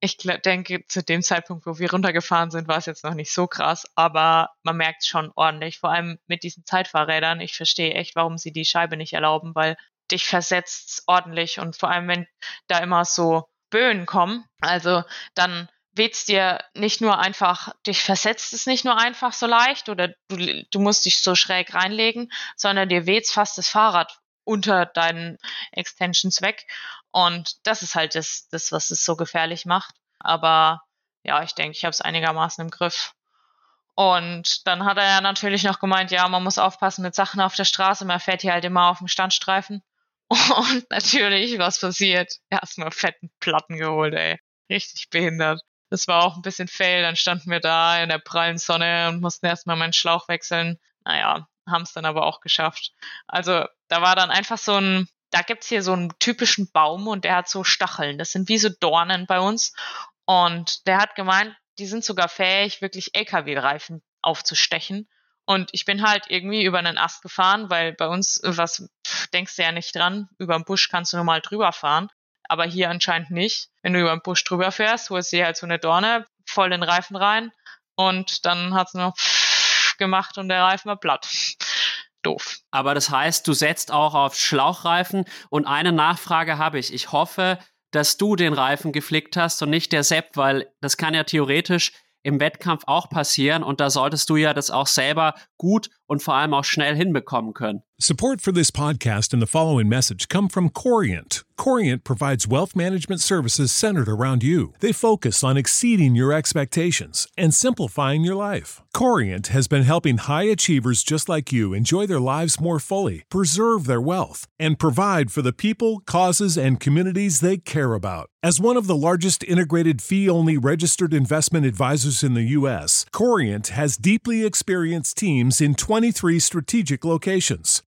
S2: ich denke, zu dem Zeitpunkt, wo wir runtergefahren sind, war es jetzt noch nicht so krass, aber man merkt schon ordentlich, vor allem mit diesen Zeitfahrrädern. Ich verstehe echt, warum sie die Scheibe nicht erlauben, weil dich versetzt ordentlich und vor allem, wenn da immer so Böen kommen, also dann weht's dir nicht nur einfach, dich versetzt es nicht nur einfach so leicht oder du, du musst dich so schräg reinlegen, sondern dir weht's fast das Fahrrad unter deinen Extensions weg. Und das ist halt das, das was es so gefährlich macht. Aber ja, ich denke, ich habe es einigermaßen im Griff. Und dann hat er ja natürlich noch gemeint, ja, man muss aufpassen mit Sachen auf der Straße, man fährt hier halt immer auf dem Standstreifen. Und natürlich, was passiert? Erstmal fetten Platten geholt, ey. Richtig behindert. Das war auch ein bisschen fail. Dann standen wir da in der prallen Sonne und mussten erstmal meinen Schlauch wechseln. Naja, haben es dann aber auch geschafft. Also da war dann einfach so ein, da gibt's hier so einen typischen Baum und der hat so Stacheln. Das sind wie so Dornen bei uns. Und der hat gemeint, die sind sogar fähig, wirklich LKW-Reifen aufzustechen. Und ich bin halt irgendwie über einen Ast gefahren, weil bei uns, was denkst du ja nicht dran, über den Busch kannst du normal drüber fahren. Aber hier anscheinend nicht. Wenn du über den Busch drüber fährst, holst du dir halt so eine Dorne, voll den Reifen rein und dann hat's nur gemacht und der Reifen war platt. Doof.
S1: Aber das heißt, du setzt auch auf Schlauchreifen und eine Nachfrage habe ich. Ich hoffe, dass du den Reifen geflickt hast und nicht der Sepp, weil das kann ja theoretisch im Wettkampf auch passieren und da solltest du ja das auch selber gut und vor allem auch schnell hinbekommen können.
S3: Support for this podcast and the following message come from Corient. Corient provides wealth management services centered around you. They focus on exceeding your expectations and simplifying your life. Corient has been helping high achievers just like you enjoy their lives more fully, preserve their wealth, and provide for the people, causes, and communities they care about. As one of the largest integrated fee only registered investment advisors in the U.S., Corient has deeply experienced teams in 23 strategic locations.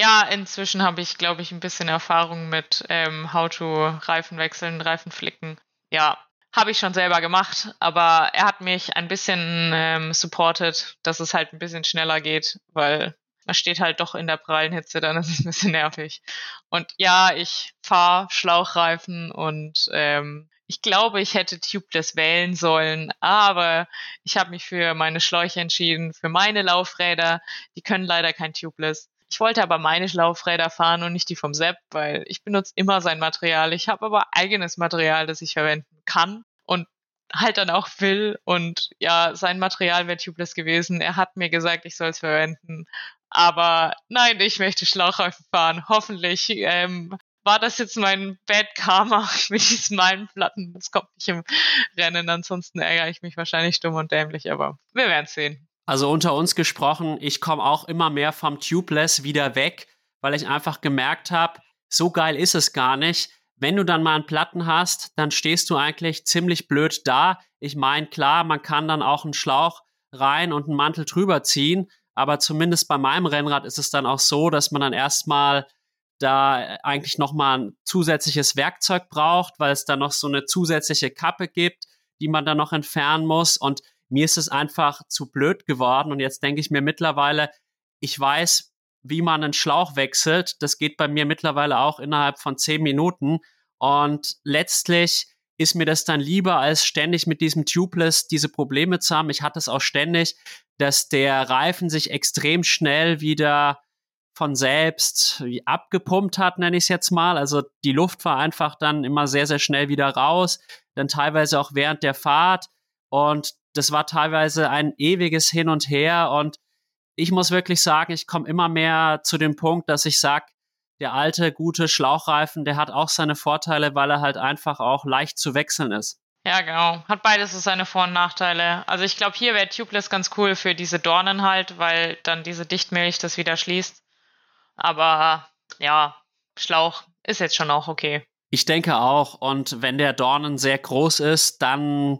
S2: Ja, inzwischen habe ich, glaube ich, ein bisschen Erfahrung mit ähm, How to Reifen wechseln, Reifen flicken. Ja, habe ich schon selber gemacht, aber er hat mich ein bisschen ähm, supported, dass es halt ein bisschen schneller geht, weil man steht halt doch in der prallen Hitze, dann ist es ein bisschen nervig. Und ja, ich fahre Schlauchreifen und ähm, ich glaube, ich hätte Tubeless wählen sollen, aber ich habe mich für meine Schläuche entschieden, für meine Laufräder. Die können leider kein Tubeless. Ich wollte aber meine Laufräder fahren und nicht die vom Sepp, weil ich benutze immer sein Material. Ich habe aber eigenes Material, das ich verwenden kann und halt dann auch will. Und ja, sein Material wäre tubeless gewesen. Er hat mir gesagt, ich soll es verwenden. Aber nein, ich möchte Schlauchreifen fahren. Hoffentlich ähm, war das jetzt mein Bad Karma mit diesen Meilenplatten. Das kommt nicht im Rennen. Ansonsten ärgere ich mich wahrscheinlich dumm und dämlich, aber wir werden sehen.
S1: Also unter uns gesprochen, ich komme auch immer mehr vom Tubeless wieder weg, weil ich einfach gemerkt habe, so geil ist es gar nicht. Wenn du dann mal einen Platten hast, dann stehst du eigentlich ziemlich blöd da. Ich meine, klar, man kann dann auch einen Schlauch rein und einen Mantel drüber ziehen, Aber zumindest bei meinem Rennrad ist es dann auch so, dass man dann erstmal da eigentlich nochmal ein zusätzliches Werkzeug braucht, weil es da noch so eine zusätzliche Kappe gibt, die man dann noch entfernen muss. Und mir ist es einfach zu blöd geworden. Und jetzt denke ich mir mittlerweile, ich weiß, wie man einen Schlauch wechselt. Das geht bei mir mittlerweile auch innerhalb von zehn Minuten. Und letztlich ist mir das dann lieber, als ständig mit diesem Tubeless diese Probleme zu haben. Ich hatte es auch ständig, dass der Reifen sich extrem schnell wieder von selbst abgepumpt hat, nenne ich es jetzt mal. Also die Luft war einfach dann immer sehr, sehr schnell wieder raus, dann teilweise auch während der Fahrt. Und das war teilweise ein ewiges Hin und Her. Und ich muss wirklich sagen, ich komme immer mehr zu dem Punkt, dass ich sage, der alte, gute Schlauchreifen, der hat auch seine Vorteile, weil er halt einfach auch leicht zu wechseln ist.
S2: Ja, genau. Hat beides so seine Vor- und Nachteile. Also ich glaube, hier wäre Tubeless ganz cool für diese Dornen halt, weil dann diese Dichtmilch das wieder schließt. Aber ja, Schlauch ist jetzt schon auch okay.
S1: Ich denke auch. Und wenn der Dornen sehr groß ist, dann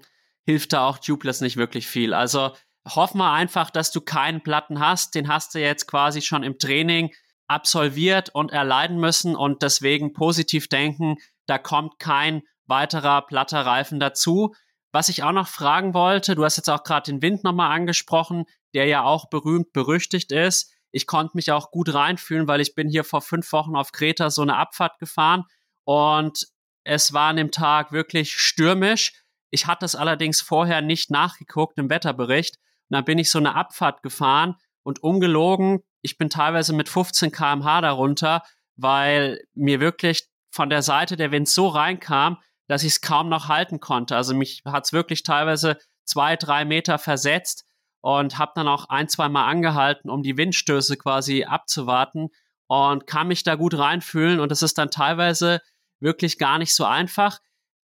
S1: hilft da auch Tubeless nicht wirklich viel. Also hoffen wir einfach, dass du keinen Platten hast. Den hast du jetzt quasi schon im Training absolviert und erleiden müssen und deswegen positiv denken, da kommt kein weiterer platter Reifen dazu. Was ich auch noch fragen wollte, du hast jetzt auch gerade den Wind nochmal angesprochen, der ja auch berühmt berüchtigt ist. Ich konnte mich auch gut reinfühlen, weil ich bin hier vor fünf Wochen auf Kreta so eine Abfahrt gefahren und es war an dem Tag wirklich stürmisch. Ich hatte es allerdings vorher nicht nachgeguckt im Wetterbericht. Und dann bin ich so eine Abfahrt gefahren und ungelogen, ich bin teilweise mit 15 kmh darunter, weil mir wirklich von der Seite der Wind so reinkam, dass ich es kaum noch halten konnte. Also mich hat es wirklich teilweise zwei, drei Meter versetzt und habe dann auch ein, zwei Mal angehalten, um die Windstöße quasi abzuwarten und kann mich da gut reinfühlen und es ist dann teilweise wirklich gar nicht so einfach.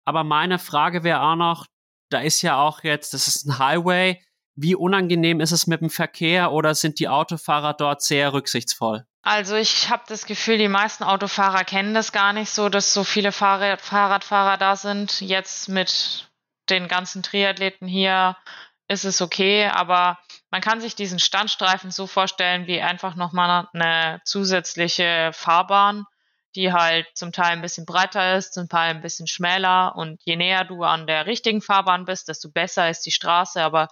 S1: Aber meine Frage wäre auch noch, da ist ja auch jetzt, das ist ein Highway, wie unangenehm ist es mit dem Verkehr oder sind die Autofahrer dort sehr rücksichtsvoll?
S2: Also ich habe das Gefühl, die meisten Autofahrer kennen das gar nicht so, dass so viele Fahrrad Fahrradfahrer da sind. Jetzt mit den ganzen Triathleten hier ist es okay, aber man kann sich diesen Standstreifen so vorstellen wie einfach nochmal eine zusätzliche Fahrbahn, die halt zum Teil ein bisschen breiter ist, zum Teil ein bisschen schmäler und je näher du an der richtigen Fahrbahn bist, desto besser ist die Straße, aber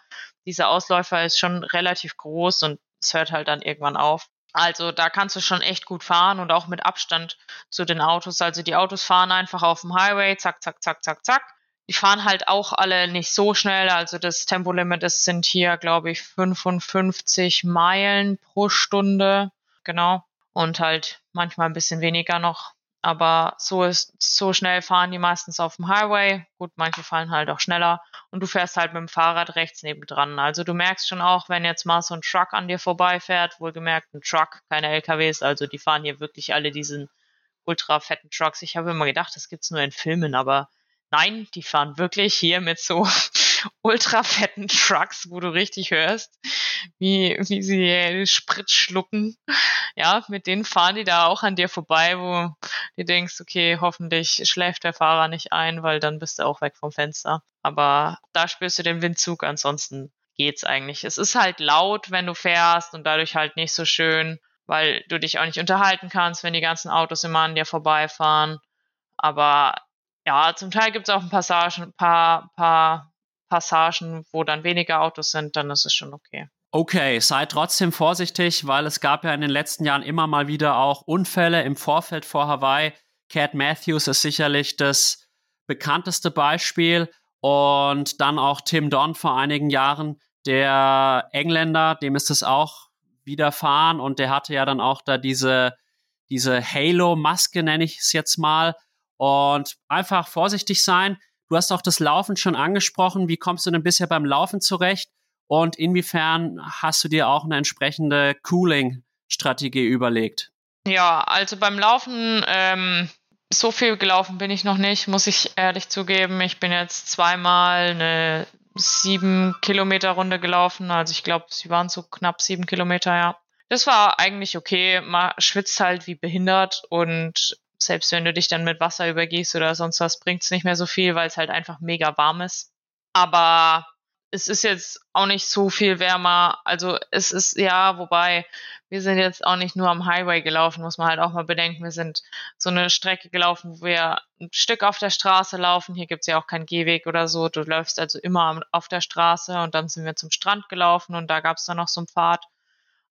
S2: dieser Ausläufer ist schon relativ groß und es hört halt dann irgendwann auf. Also da kannst du schon echt gut fahren und auch mit Abstand zu den Autos. Also die Autos fahren einfach auf dem Highway, zack, zack, zack, zack, zack. Die fahren halt auch alle nicht so schnell. Also das Tempolimit, das sind hier, glaube ich, 55 Meilen pro Stunde. Genau. Und halt manchmal ein bisschen weniger noch. Aber so ist, so schnell fahren die meistens auf dem Highway. Gut, manche fahren halt auch schneller. Und du fährst halt mit dem Fahrrad rechts nebendran. Also du merkst schon auch, wenn jetzt mal so ein Truck an dir vorbeifährt, wohlgemerkt ein Truck, keine LKWs. Also die fahren hier wirklich alle diesen ultra fetten Trucks. Ich habe immer gedacht, das gibt's nur in Filmen, aber nein, die fahren wirklich hier mit so ultra fetten Trucks, wo du richtig hörst, wie, wie sie Sprit schlucken. Ja, mit denen fahren die da auch an dir vorbei, wo du denkst, okay, hoffentlich schläft der Fahrer nicht ein, weil dann bist du auch weg vom Fenster. Aber da spürst du den Windzug, ansonsten geht's eigentlich. Es ist halt laut, wenn du fährst und dadurch halt nicht so schön, weil du dich auch nicht unterhalten kannst, wenn die ganzen Autos immer an dir vorbeifahren. Aber ja, zum Teil gibt es auch ein Passagen, paar, paar Passagen, wo dann weniger Autos sind, dann ist es schon okay.
S1: Okay, sei trotzdem vorsichtig, weil es gab ja in den letzten Jahren immer mal wieder auch Unfälle im Vorfeld vor Hawaii. Cat Matthews ist sicherlich das bekannteste Beispiel und dann auch Tim Don vor einigen Jahren, der Engländer, dem ist es auch widerfahren und der hatte ja dann auch da diese, diese Halo-Maske, nenne ich es jetzt mal. Und einfach vorsichtig sein. Du hast auch das Laufen schon angesprochen. Wie kommst du denn bisher beim Laufen zurecht? Und inwiefern hast du dir auch eine entsprechende Cooling-Strategie überlegt?
S2: Ja, also beim Laufen, ähm, so viel gelaufen bin ich noch nicht, muss ich ehrlich zugeben. Ich bin jetzt zweimal eine sieben Kilometer Runde gelaufen. Also ich glaube, sie waren so knapp sieben Kilometer, ja. Das war eigentlich okay. Man schwitzt halt wie behindert und selbst wenn du dich dann mit Wasser übergießt oder sonst was, bringt es nicht mehr so viel, weil es halt einfach mega warm ist. Aber es ist jetzt auch nicht so viel wärmer. Also es ist ja, wobei wir sind jetzt auch nicht nur am Highway gelaufen, muss man halt auch mal bedenken. Wir sind so eine Strecke gelaufen, wo wir ein Stück auf der Straße laufen. Hier gibt's ja auch keinen Gehweg oder so. Du läufst also immer auf der Straße und dann sind wir zum Strand gelaufen und da gab's dann noch so einen Pfad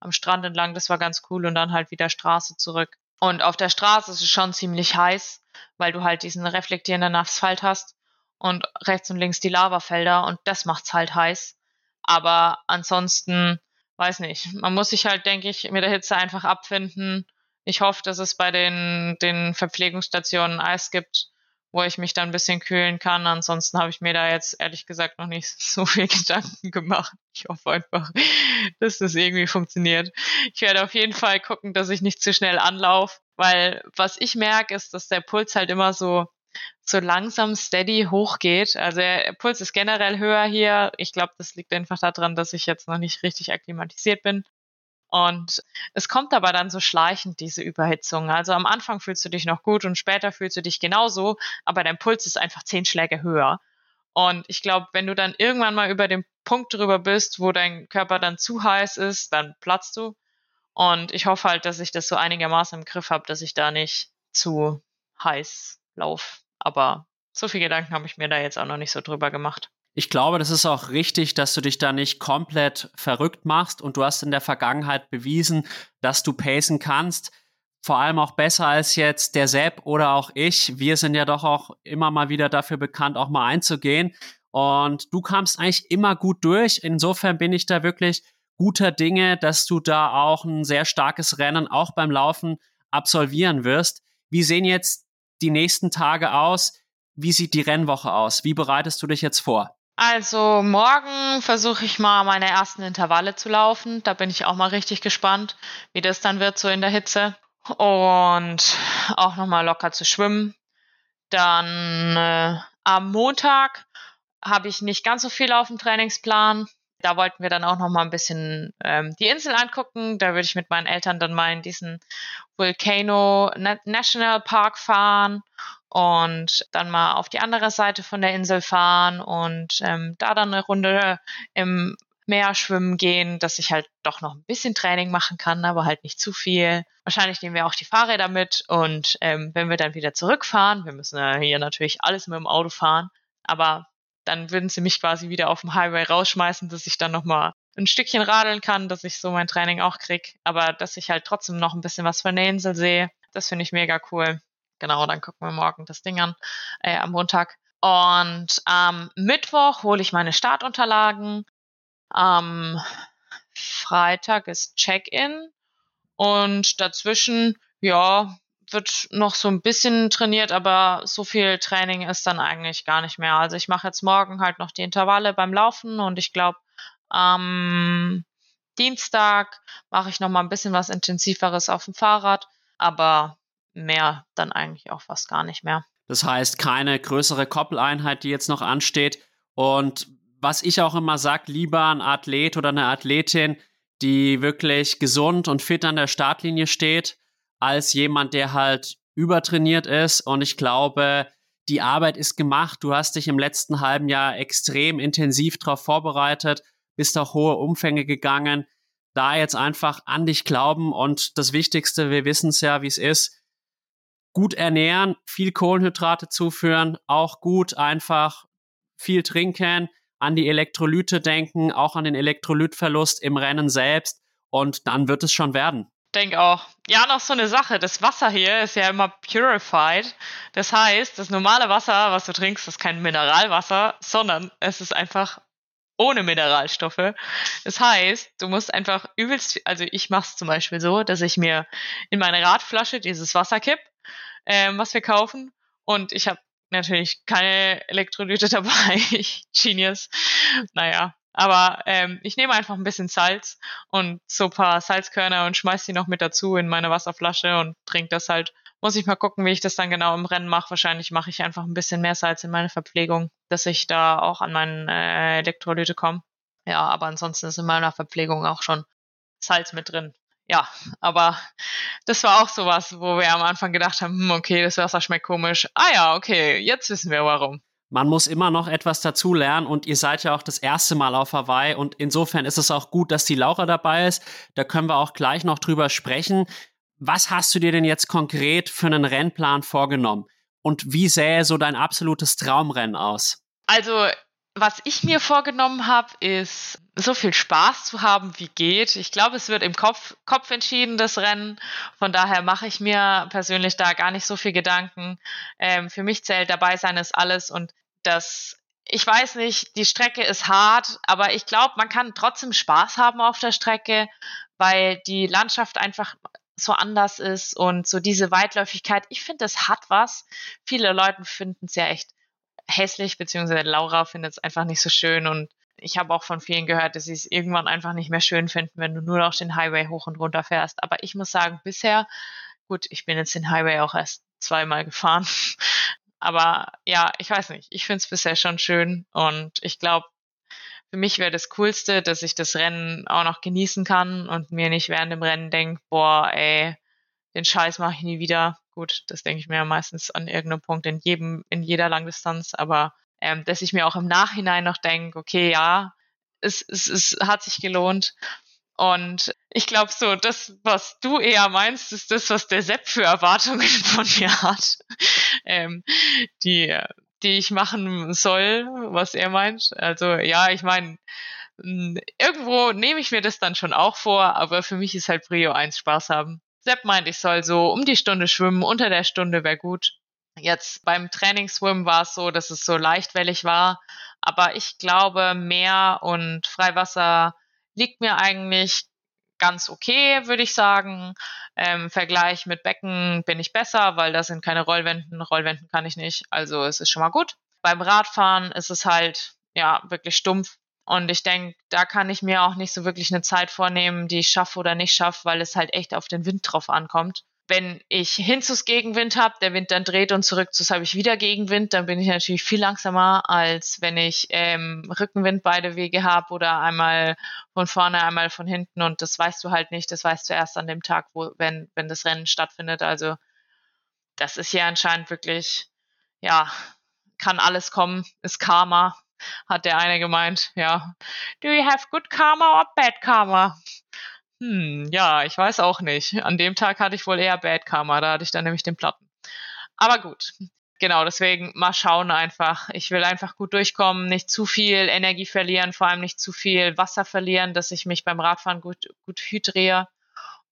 S2: am Strand entlang. Das war ganz cool und dann halt wieder Straße zurück. Und auf der Straße ist es schon ziemlich heiß, weil du halt diesen reflektierenden Asphalt hast und rechts und links die Lavafelder und das macht's halt heiß. Aber ansonsten, weiß nicht, man muss sich halt, denke ich, mit der Hitze einfach abfinden. Ich hoffe, dass es bei den, den Verpflegungsstationen Eis gibt, wo ich mich dann ein bisschen kühlen kann. Ansonsten habe ich mir da jetzt ehrlich gesagt noch nicht so viel Gedanken gemacht. Ich hoffe einfach, dass das irgendwie funktioniert. Ich werde auf jeden Fall gucken, dass ich nicht zu schnell anlaufe, weil was ich merke, ist, dass der Puls halt immer so so langsam steady hochgeht. Also der Puls ist generell höher hier. Ich glaube, das liegt einfach daran, dass ich jetzt noch nicht richtig akklimatisiert bin. Und es kommt aber dann so schleichend, diese Überhitzung. Also am Anfang fühlst du dich noch gut und später fühlst du dich genauso, aber dein Puls ist einfach zehn Schläge höher. Und ich glaube, wenn du dann irgendwann mal über den Punkt drüber bist, wo dein Körper dann zu heiß ist, dann platzt du. Und ich hoffe halt, dass ich das so einigermaßen im Griff habe, dass ich da nicht zu heiß laufe. Aber so viel Gedanken habe ich mir da jetzt auch noch nicht so drüber gemacht.
S1: Ich glaube, das ist auch richtig, dass du dich da nicht komplett verrückt machst und du hast in der Vergangenheit bewiesen, dass du pacen kannst. Vor allem auch besser als jetzt der Sepp oder auch ich. Wir sind ja doch auch immer mal wieder dafür bekannt, auch mal einzugehen. Und du kamst eigentlich immer gut durch. Insofern bin ich da wirklich guter Dinge, dass du da auch ein sehr starkes Rennen auch beim Laufen absolvieren wirst. Wie sehen jetzt die nächsten Tage aus? Wie sieht die Rennwoche aus? Wie bereitest du dich jetzt vor?
S2: Also morgen versuche ich mal meine ersten Intervalle zu laufen. Da bin ich auch mal richtig gespannt, wie das dann wird so in der Hitze. Und auch nochmal locker zu schwimmen. Dann äh, am Montag habe ich nicht ganz so viel auf dem Trainingsplan. Da wollten wir dann auch noch mal ein bisschen ähm, die Insel angucken. Da würde ich mit meinen Eltern dann mal in diesen Volcano National Park fahren und dann mal auf die andere Seite von der Insel fahren und ähm, da dann eine Runde im Meer schwimmen gehen, dass ich halt doch noch ein bisschen Training machen kann, aber halt nicht zu viel. Wahrscheinlich nehmen wir auch die Fahrräder mit und ähm, wenn wir dann wieder zurückfahren, wir müssen ja hier natürlich alles mit dem Auto fahren, aber dann würden sie mich quasi wieder auf dem Highway rausschmeißen, dass ich dann nochmal ein Stückchen radeln kann, dass ich so mein Training auch krieg, aber dass ich halt trotzdem noch ein bisschen was von der Insel sehe. Das finde ich mega cool. Genau, dann gucken wir morgen das Ding an, äh, am Montag. Und am Mittwoch hole ich meine Startunterlagen. Am Freitag ist Check-in. Und dazwischen, ja, wird noch so ein bisschen trainiert, aber so viel Training ist dann eigentlich gar nicht mehr. Also ich mache jetzt morgen halt noch die Intervalle beim Laufen und ich glaube, am Dienstag mache ich noch mal ein bisschen was intensiveres auf dem Fahrrad, aber mehr dann eigentlich auch fast gar nicht mehr.
S1: Das heißt, keine größere Koppeleinheit, die jetzt noch ansteht. Und was ich auch immer sage, lieber ein Athlet oder eine Athletin, die wirklich gesund und fit an der Startlinie steht, als jemand, der halt übertrainiert ist. Und ich glaube, die Arbeit ist gemacht. Du hast dich im letzten halben Jahr extrem intensiv darauf vorbereitet, bist auch hohe Umfänge gegangen. Da jetzt einfach an dich glauben und das Wichtigste, wir wissen es ja, wie es ist, gut ernähren, viel Kohlenhydrate zuführen, auch gut einfach viel trinken, an die Elektrolyte denken, auch an den Elektrolytverlust im Rennen selbst und dann wird es schon werden
S2: denke auch. Ja, noch so eine Sache. Das Wasser hier ist ja immer purified. Das heißt, das normale Wasser, was du trinkst, ist kein Mineralwasser, sondern es ist einfach ohne Mineralstoffe. Das heißt, du musst einfach übelst, also ich mache es zum Beispiel so, dass ich mir in meine Radflasche dieses Wasser kipp, ähm, was wir kaufen, und ich habe natürlich keine Elektrolyte dabei. Genius. Naja, aber ähm, ich nehme einfach ein bisschen Salz und so ein paar Salzkörner und schmeiß die noch mit dazu in meine Wasserflasche und trinke das halt. Muss ich mal gucken, wie ich das dann genau im Rennen mache. Wahrscheinlich mache ich einfach ein bisschen mehr Salz in meine Verpflegung, dass ich da auch an meinen äh, Elektrolyte komme. Ja, aber ansonsten ist in meiner Verpflegung auch schon Salz mit drin. Ja, aber das war auch sowas, wo wir am Anfang gedacht haben, hm, okay, das Wasser schmeckt komisch. Ah ja, okay, jetzt wissen wir warum.
S1: man muss immer noch etwas dazulernen und ihr seid ja auch das erste Mal auf Hawaii und insofern ist es auch gut, dass die Laura dabei ist. Da können wir auch gleich noch drüber sprechen. Was hast du dir denn jetzt konkret für einen Rennplan vorgenommen? Und wie sähe so dein absolutes Traumrennen aus?
S2: Also, was ich mir vorgenommen habe, ist so viel Spaß zu haben, wie geht. Ich glaube, es wird im Kopf, Kopf entschieden, das Rennen. Von daher mache ich mir persönlich da gar nicht so viel Gedanken. Ähm, für mich zählt dabei sein ist alles und das, ich weiß nicht, die Strecke ist hart, aber ich glaube, man kann trotzdem Spaß haben auf der Strecke, weil die Landschaft einfach so anders ist und so diese Weitläufigkeit. Ich finde, es hat was. Viele Leute finden es ja echt hässlich, beziehungsweise Laura findet es einfach nicht so schön und ich habe auch von vielen gehört, dass sie es irgendwann einfach nicht mehr schön finden, wenn du nur noch den Highway hoch und runter fährst. Aber ich muss sagen, bisher, gut, ich bin jetzt den Highway auch erst zweimal gefahren. Aber ja, ich weiß nicht. Ich finde es bisher schon schön und ich glaube, für mich wäre das Coolste, dass ich das Rennen auch noch genießen kann und mir nicht während dem Rennen denke, boah, ey, den Scheiß mache ich nie wieder. Gut, das denke ich mir meistens an irgendeinem Punkt in jedem, in jeder Langdistanz, aber ähm, dass ich mir auch im Nachhinein noch denke, okay, ja, es, es, es hat sich gelohnt. Und ich glaube so, das, was du eher meinst, ist das, was der Sepp für Erwartungen von mir hat, ähm, die, die ich machen soll, was er meint. Also ja, ich meine, irgendwo nehme ich mir das dann schon auch vor, aber für mich ist halt Prio 1 Spaß haben. Sepp meint, ich soll so um die Stunde schwimmen, unter der Stunde wäre gut. Jetzt beim Trainingsswim war es so, dass es so leichtwellig war, aber ich glaube, Meer und Freiwasser liegt mir eigentlich ganz okay, würde ich sagen. Ähm, Im Vergleich mit Becken bin ich besser, weil da sind keine Rollwänden. Rollwänden kann ich nicht, also es ist schon mal gut. Beim Radfahren ist es halt ja wirklich stumpf. Und ich denke, da kann ich mir auch nicht so wirklich eine Zeit vornehmen, die ich schaffe oder nicht schaffe, weil es halt echt auf den Wind drauf ankommt wenn ich Hinzus Gegenwind habe, der Wind dann dreht und zurück zu habe ich wieder Gegenwind, dann bin ich natürlich viel langsamer, als wenn ich ähm, Rückenwind beide Wege habe oder einmal von vorne, einmal von hinten und das weißt du halt nicht, das weißt du erst an dem Tag, wo, wenn, wenn das Rennen stattfindet. Also das ist hier anscheinend wirklich, ja, kann alles kommen, ist Karma, hat der eine gemeint, ja. Do you have good karma or bad karma? Hm, ja, ich weiß auch nicht. An dem Tag hatte ich wohl eher Bad Karma, da hatte ich dann nämlich den Platten. Aber gut. Genau, deswegen mal schauen einfach. Ich will einfach gut durchkommen, nicht zu viel Energie verlieren, vor allem nicht zu viel Wasser verlieren, dass ich mich beim Radfahren gut, gut hydriere.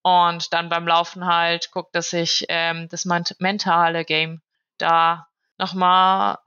S2: Und dann beim Laufen halt guck, dass ich ähm, das mentale Game da nochmal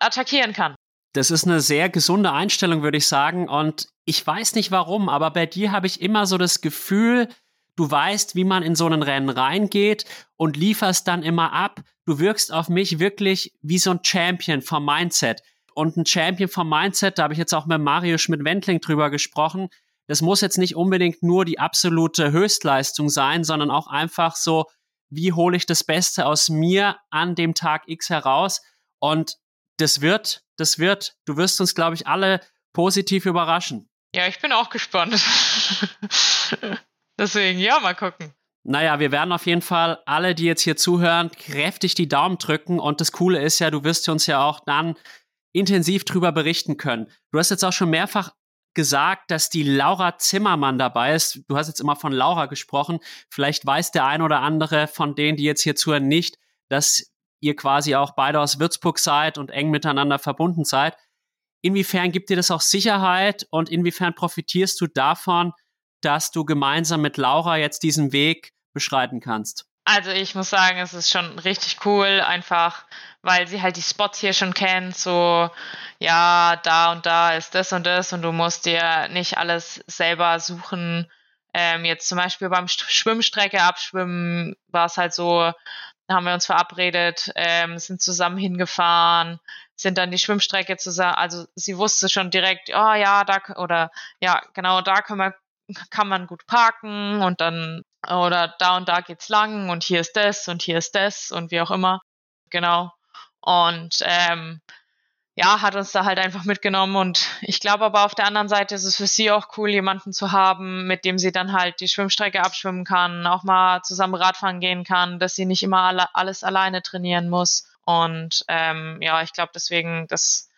S2: attackieren kann.
S1: Das ist eine sehr gesunde Einstellung, würde ich sagen. Und ich weiß nicht warum, aber bei dir habe ich immer so das Gefühl, du weißt, wie man in so einen Rennen reingeht und lieferst dann immer ab. Du wirkst auf mich wirklich wie so ein Champion vom Mindset. Und ein Champion vom Mindset, da habe ich jetzt auch mit Mario Schmidt-Wendling drüber gesprochen. Das muss jetzt nicht unbedingt nur die absolute Höchstleistung sein, sondern auch einfach so, wie hole ich das Beste aus mir an dem Tag X heraus? Und das wird das wird, du wirst uns, glaube ich, alle positiv überraschen.
S2: Ja, ich bin auch gespannt. Deswegen, ja, mal gucken.
S1: Naja, wir werden auf jeden Fall alle, die jetzt hier zuhören, kräftig die Daumen drücken. Und das Coole ist ja, du wirst uns ja auch dann intensiv drüber berichten können. Du hast jetzt auch schon mehrfach gesagt, dass die Laura Zimmermann dabei ist. Du hast jetzt immer von Laura gesprochen. Vielleicht weiß der ein oder andere von denen, die jetzt hier zuhören, nicht, dass ihr quasi auch beide aus Würzburg seid und eng miteinander verbunden seid. Inwiefern gibt dir das auch Sicherheit und inwiefern profitierst du davon, dass du gemeinsam mit Laura jetzt diesen Weg beschreiten kannst?
S2: Also ich muss sagen, es ist schon richtig cool, einfach weil sie halt die Spots hier schon kennt, so ja, da und da ist das und das und du musst dir nicht alles selber suchen. Ähm, jetzt zum Beispiel beim Schwimmstrecke abschwimmen war es halt so, da haben wir uns verabredet, ähm, sind zusammen hingefahren, sind dann die Schwimmstrecke zusammen, also sie wusste schon direkt, oh ja, da oder ja, genau, da kann man, kann man gut parken und dann oder da und da geht's lang und hier ist das und hier ist das und wie auch immer. Genau. Und ähm, ja, hat uns da halt einfach mitgenommen und ich glaube aber auf der anderen Seite ist es für sie auch cool, jemanden zu haben, mit dem sie dann halt die Schwimmstrecke abschwimmen kann, auch mal zusammen Radfahren gehen kann, dass sie nicht immer alle, alles alleine trainieren muss. Und ähm, ja, ich glaube deswegen, das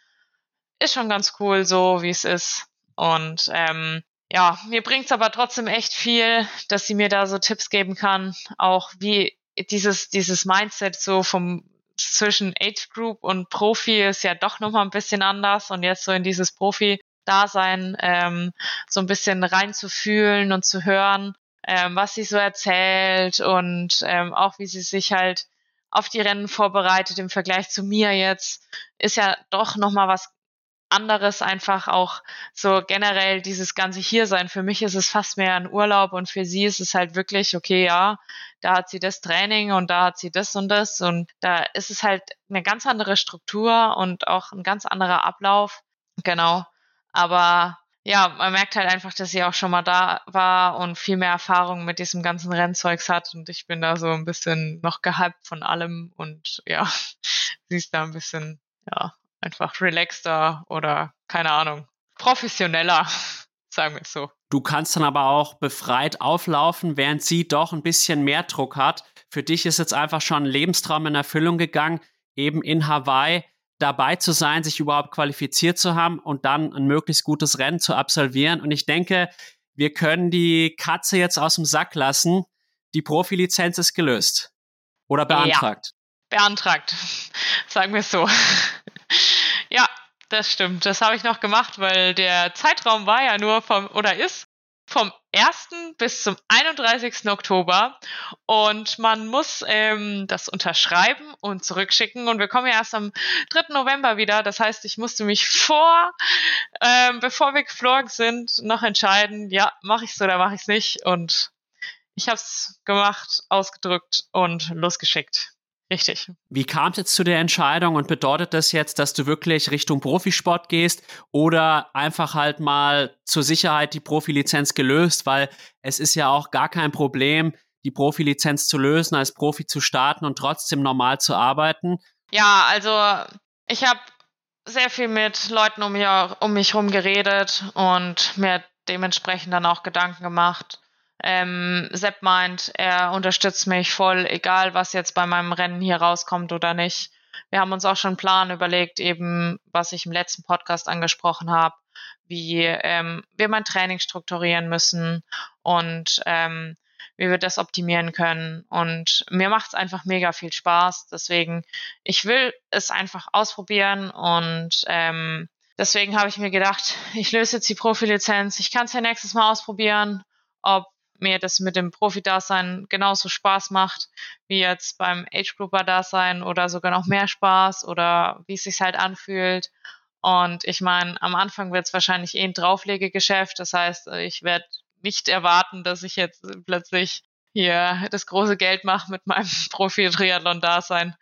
S2: ist schon ganz cool so, wie es ist. Und ähm, ja, mir bringt's aber trotzdem echt viel, dass sie mir da so Tipps geben kann, auch wie dieses, dieses Mindset so vom zwischen Age Group und Profi ist ja doch nochmal ein bisschen anders und jetzt so in dieses Profi-Dasein ähm, so ein bisschen reinzufühlen und zu hören, ähm, was sie so erzählt und ähm, auch wie sie sich halt auf die Rennen vorbereitet im Vergleich zu mir jetzt, ist ja doch nochmal was anderes einfach auch so generell dieses ganze hier sein. Für mich ist es fast mehr ein Urlaub und für sie ist es halt wirklich, okay, ja, da hat sie das Training und da hat sie das und das und da ist es halt eine ganz andere Struktur und auch ein ganz anderer Ablauf. Genau. Aber ja, man merkt halt einfach, dass sie auch schon mal da war und viel mehr Erfahrung mit diesem ganzen Rennzeugs hat und ich bin da so ein bisschen noch gehypt von allem und ja, sie ist da ein bisschen, ja, einfach relaxter oder keine Ahnung, professioneller, sagen wir es so.
S1: Du kannst dann aber auch befreit auflaufen, während sie doch ein bisschen mehr Druck hat. Für dich ist jetzt einfach schon ein Lebenstraum in Erfüllung gegangen, eben in Hawaii dabei zu sein, sich überhaupt qualifiziert zu haben und dann ein möglichst gutes Rennen zu absolvieren. Und ich denke, wir können die Katze jetzt aus dem Sack lassen. Die Profilizenz ist gelöst. Oder beantragt.
S2: Ja, beantragt. Sagen wir es so. Ja, das stimmt. Das habe ich noch gemacht, weil der Zeitraum war ja nur vom, oder ist vom 1. bis zum 31. Oktober und man muss ähm, das unterschreiben und zurückschicken und wir kommen ja erst am 3. November wieder. Das heißt, ich musste mich vor, ähm, bevor wir geflogen sind, noch entscheiden, ja, mache ich es oder mache ich es nicht und ich habe es gemacht, ausgedrückt und losgeschickt. Richtig.
S1: Wie kam es jetzt zu der Entscheidung und bedeutet das jetzt, dass du wirklich Richtung Profisport gehst oder einfach halt mal zur Sicherheit die Profilizenz gelöst, weil es ist ja auch gar kein Problem, die Profilizenz zu lösen, als Profi zu starten und trotzdem normal zu arbeiten?
S2: Ja, also ich habe sehr viel mit Leuten um mich, um mich herum geredet und mir dementsprechend dann auch Gedanken gemacht ähm, Sepp meint, er unterstützt mich voll, egal was jetzt bei meinem Rennen hier rauskommt oder nicht. Wir haben uns auch schon einen Plan überlegt, eben was ich im letzten Podcast angesprochen habe, wie ähm, wir mein Training strukturieren müssen und ähm, wie wir das optimieren können. Und mir macht es einfach mega viel Spaß. Deswegen, ich will es einfach ausprobieren und ähm, deswegen habe ich mir gedacht, ich löse jetzt die Profilizenz. Ich kann es ja nächstes Mal ausprobieren, ob mir das mit dem Profi-Dasein genauso Spaß macht, wie jetzt beim Age-Grouper-Dasein oder sogar noch mehr Spaß oder wie es sich halt anfühlt. Und ich meine, am Anfang wird es wahrscheinlich eh ein Drauflegegeschäft. Das heißt, ich werde nicht erwarten, dass ich jetzt plötzlich hier das große Geld mache mit meinem Profi-Triathlon-Dasein.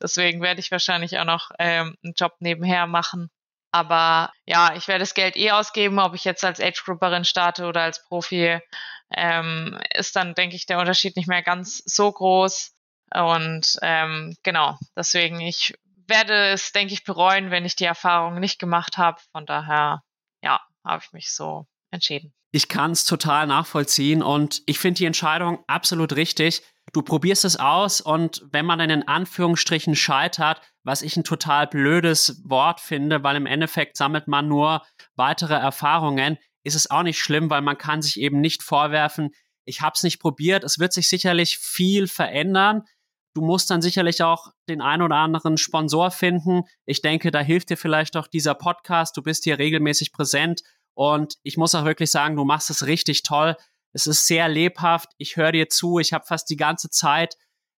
S2: Deswegen werde ich wahrscheinlich auch noch ähm, einen Job nebenher machen. Aber ja, ich werde das Geld eh ausgeben, ob ich jetzt als Age-Grouperin starte oder als Profi ähm, ist dann, denke ich, der Unterschied nicht mehr ganz so groß. Und ähm, genau, deswegen, ich werde es, denke ich, bereuen, wenn ich die Erfahrung nicht gemacht habe. Von daher, ja, habe ich mich so entschieden.
S1: Ich kann es total nachvollziehen und ich finde die Entscheidung absolut richtig. Du probierst es aus und wenn man dann in Anführungsstrichen scheitert, was ich ein total blödes Wort finde, weil im Endeffekt sammelt man nur weitere Erfahrungen, ist es auch nicht schlimm, weil man kann sich eben nicht vorwerfen, ich habe es nicht probiert. Es wird sich sicherlich viel verändern. Du musst dann sicherlich auch den ein oder anderen Sponsor finden. Ich denke, da hilft dir vielleicht auch dieser Podcast. Du bist hier regelmäßig präsent und ich muss auch wirklich sagen, du machst es richtig toll. Es ist sehr lebhaft. Ich höre dir zu. Ich habe fast die ganze Zeit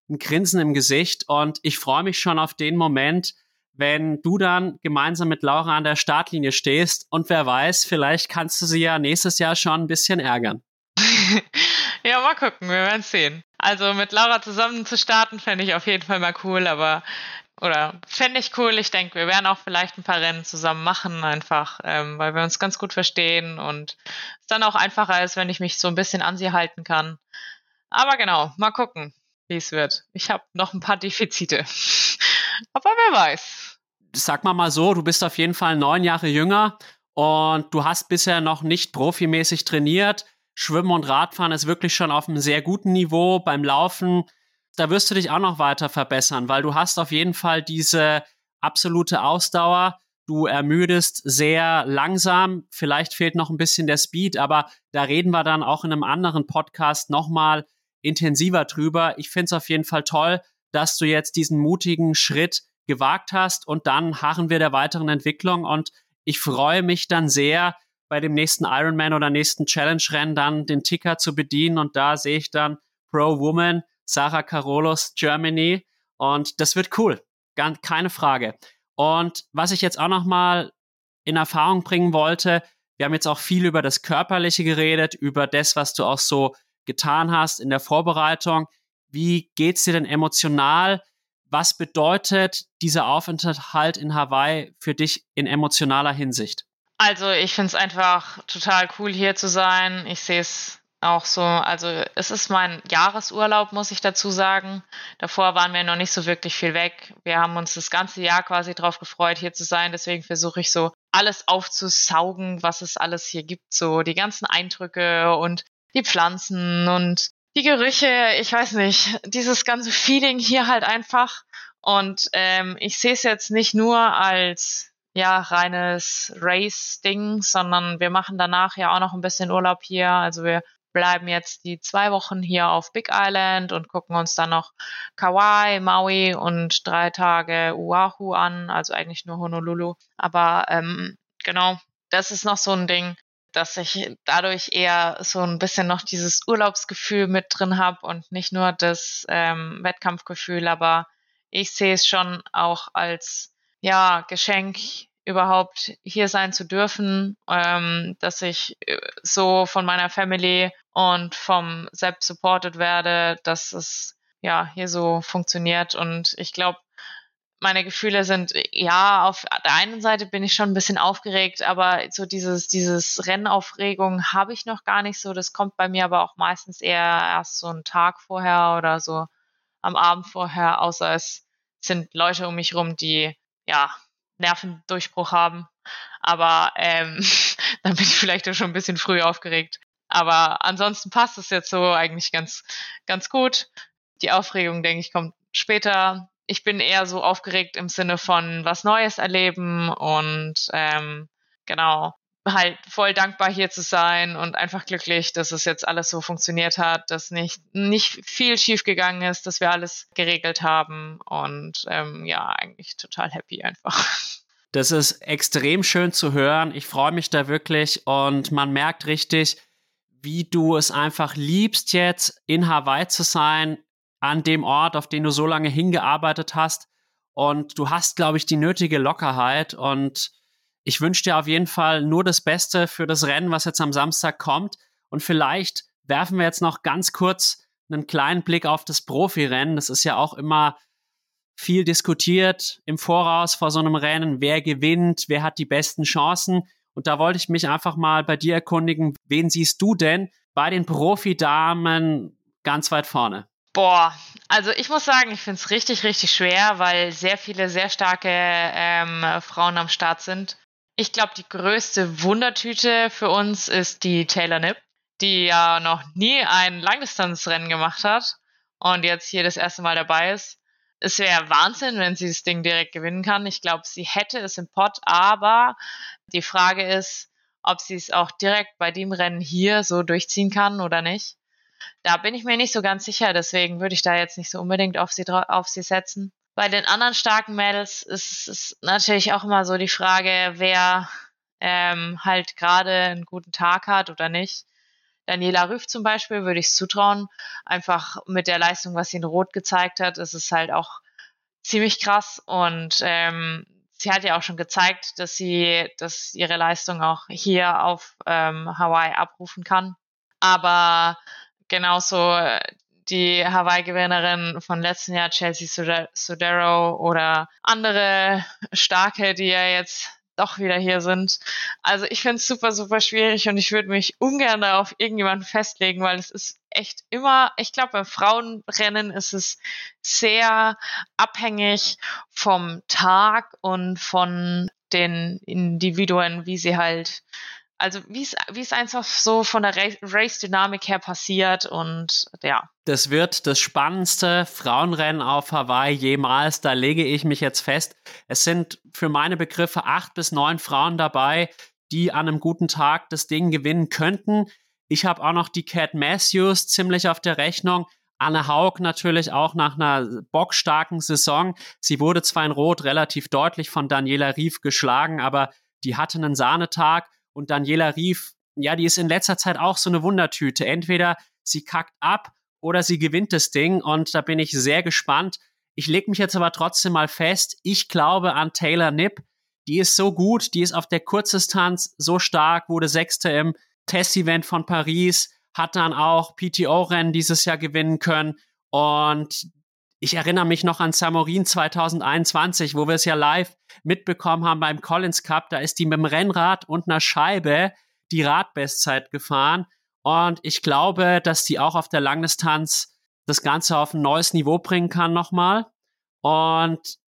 S1: ein Grinsen im Gesicht und ich freue mich schon auf den Moment, wenn du dann gemeinsam mit Laura an der Startlinie stehst und wer weiß, vielleicht kannst du sie ja nächstes Jahr schon ein bisschen ärgern.
S2: ja, mal gucken, wir werden sehen. Also mit Laura zusammen zu starten, fände ich auf jeden Fall mal cool, aber oder fände ich cool. Ich denke, wir werden auch vielleicht ein paar Rennen zusammen machen, einfach, ähm, weil wir uns ganz gut verstehen und es dann auch einfacher ist, wenn ich mich so ein bisschen an sie halten kann. Aber genau, mal gucken, wie es wird. Ich habe noch ein paar Defizite. Aber wer weiß.
S1: Sag mal mal so, du bist auf jeden Fall neun Jahre jünger und du hast bisher noch nicht profimäßig trainiert. Schwimmen und Radfahren ist wirklich schon auf einem sehr guten Niveau. Beim Laufen da wirst du dich auch noch weiter verbessern, weil du hast auf jeden Fall diese absolute Ausdauer. Du ermüdest sehr langsam. Vielleicht fehlt noch ein bisschen der Speed, aber da reden wir dann auch in einem anderen Podcast nochmal intensiver drüber. Ich finde es auf jeden Fall toll, dass du jetzt diesen mutigen Schritt gewagt hast und dann harren wir der weiteren Entwicklung und ich freue mich dann sehr, bei dem nächsten Ironman oder nächsten Challenge-Rennen dann den Ticker zu bedienen und da sehe ich dann Pro Woman, Sarah Carolos, Germany und das wird cool. Ganz, keine Frage. Und was ich jetzt auch noch mal in Erfahrung bringen wollte, wir haben jetzt auch viel über das Körperliche geredet, über das, was du auch so getan hast in der Vorbereitung. Wie geht's dir denn emotional? Was bedeutet dieser Aufenthalt in Hawaii für dich in emotionaler Hinsicht?
S2: Also ich finde es einfach total cool hier zu sein. Ich sehe es auch so, also es ist mein Jahresurlaub, muss ich dazu sagen. Davor waren wir noch nicht so wirklich viel weg. Wir haben uns das ganze Jahr quasi drauf gefreut, hier zu sein. Deswegen versuche ich so alles aufzusaugen, was es alles hier gibt. So die ganzen Eindrücke und die Pflanzen und die Gerüche. Ich weiß nicht, dieses ganze Feeling hier halt einfach. Und ähm, ich sehe es jetzt nicht nur als ja reines Race-Ding, sondern wir machen danach ja auch noch ein bisschen Urlaub hier. Also wir bleiben jetzt die zwei Wochen hier auf Big Island und gucken uns dann noch Kauai, Maui und drei Tage Oahu an, also eigentlich nur Honolulu. Aber ähm, genau, das ist noch so ein Ding, dass ich dadurch eher so ein bisschen noch dieses Urlaubsgefühl mit drin habe und nicht nur das ähm, Wettkampfgefühl, aber ich sehe es schon auch als ja Geschenk überhaupt hier sein zu dürfen, ähm, dass ich äh, so von meiner Family und vom Sepp supported werde, dass es ja hier so funktioniert. Und ich glaube, meine Gefühle sind, ja, auf der einen Seite bin ich schon ein bisschen aufgeregt, aber so dieses, dieses Rennaufregung habe ich noch gar nicht so. Das kommt bei mir aber auch meistens eher erst so einen Tag vorher oder so am Abend vorher, außer es sind Leute um mich rum, die ja Nervendurchbruch haben. Aber ähm, dann bin ich vielleicht auch schon ein bisschen früh aufgeregt. Aber ansonsten passt es jetzt so eigentlich ganz, ganz gut. Die Aufregung, denke ich, kommt später. Ich bin eher so aufgeregt im Sinne von was Neues erleben und ähm, genau, halt voll dankbar hier zu sein und einfach glücklich, dass es jetzt alles so funktioniert hat, dass nicht, nicht viel schiefgegangen ist, dass wir alles geregelt haben und ähm, ja, eigentlich total happy einfach.
S1: Das ist extrem schön zu hören. Ich freue mich da wirklich und man merkt richtig, wie du es einfach liebst, jetzt in Hawaii zu sein, an dem Ort, auf den du so lange hingearbeitet hast. Und du hast, glaube ich, die nötige Lockerheit und ich wünsche dir auf jeden Fall nur das Beste für das Rennen, was jetzt am Samstag kommt. Und vielleicht werfen wir jetzt noch ganz kurz einen kleinen Blick auf das Profirennen. Das ist ja auch immer viel diskutiert im Voraus vor so einem Rennen. Wer gewinnt? Wer hat die besten Chancen? Und da wollte ich mich einfach mal bei dir erkundigen. Wen siehst du denn bei den Profidamen ganz weit vorne?
S2: Boah, also ich muss sagen, ich finde es richtig, richtig schwer, weil sehr viele sehr starke ähm, Frauen am Start sind. Ich glaube, die größte Wundertüte für uns ist die Taylor Nipp, die ja noch nie ein Langdistanzrennen gemacht hat und jetzt hier das erste Mal dabei ist. Es wäre Wahnsinn, wenn sie das Ding direkt gewinnen kann. Ich glaube, sie hätte es im Pott, aber die Frage ist, ob sie es auch direkt bei dem Rennen hier so durchziehen kann oder nicht. Da bin ich mir nicht so ganz sicher, deswegen würde ich da jetzt nicht so unbedingt auf sie, auf sie setzen. Bei den anderen starken Mädels ist es natürlich auch immer so die Frage, wer ähm, halt gerade einen guten Tag hat oder nicht. Daniela Rüff zum Beispiel würde ich es zutrauen. Einfach mit der Leistung, was sie in Rot gezeigt hat, ist es halt auch ziemlich krass. Und ähm, sie hat ja auch schon gezeigt, dass sie, dass ihre Leistung auch hier auf ähm, Hawaii abrufen kann. Aber genauso die Hawaii-Gewinnerin von letzten Jahr, Chelsea Sodero oder andere Starke, die ja jetzt doch wieder hier sind. Also ich finde es super, super schwierig und ich würde mich ungern auf irgendjemanden festlegen, weil es ist echt immer, ich glaube, beim Frauenrennen ist es sehr abhängig vom Tag und von den Individuen, wie sie halt Also wie es einfach so von der Race-Dynamik her passiert und ja.
S1: Das wird das spannendste Frauenrennen auf Hawaii jemals. Da lege ich mich jetzt fest. Es sind für meine Begriffe acht bis neun Frauen dabei, die an einem guten Tag das Ding gewinnen könnten. Ich habe auch noch die Cat Matthews ziemlich auf der Rechnung. Anne Haug natürlich auch nach einer bockstarken Saison. Sie wurde zwar in Rot relativ deutlich von Daniela Rief geschlagen, aber die hatte einen Sahnetag und Daniela Rief, ja, die ist in letzter Zeit auch so eine Wundertüte. Entweder sie kackt ab oder sie gewinnt das Ding und da bin ich sehr gespannt. Ich lege mich jetzt aber trotzdem mal fest, ich glaube an Taylor Nipp. Die ist so gut, die ist auf der Kurzdistanz so stark, wurde Sechste im Testevent von Paris, hat dann auch PTO-Rennen dieses Jahr gewinnen können. Und ich erinnere mich noch an Samorin 2021, wo wir es ja live mitbekommen haben beim Collins Cup. Da ist die mit dem Rennrad und einer Scheibe die Radbestzeit gefahren. Und ich glaube, dass die auch auf der Langdistanz das Ganze auf ein neues Niveau bringen kann nochmal. Und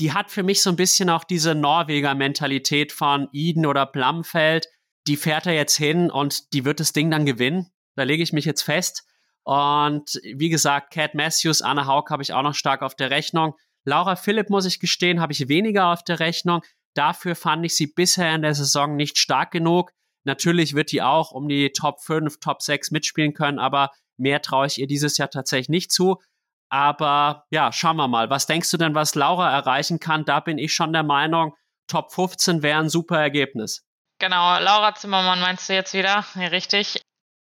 S1: die hat für mich so ein bisschen auch diese Norweger Mentalität von Eden oder Blamfeld. Die fährt er jetzt hin und die wird das Ding dann gewinnen. Da lege ich mich jetzt fest. Und wie gesagt, Cat Matthews, Anna Haug habe ich auch noch stark auf der Rechnung. Laura Philipp, muss ich gestehen, habe ich weniger auf der Rechnung. Dafür fand ich sie bisher in der Saison nicht stark genug. Natürlich wird die auch um die Top 5, Top 6 mitspielen können, aber mehr traue ich ihr dieses Jahr tatsächlich nicht zu. Aber ja, schauen wir mal. Was denkst du denn, was Laura erreichen kann? Da bin ich schon der Meinung, Top 15 wäre ein super Ergebnis.
S2: Genau, Laura Zimmermann meinst du jetzt wieder? Ja, richtig.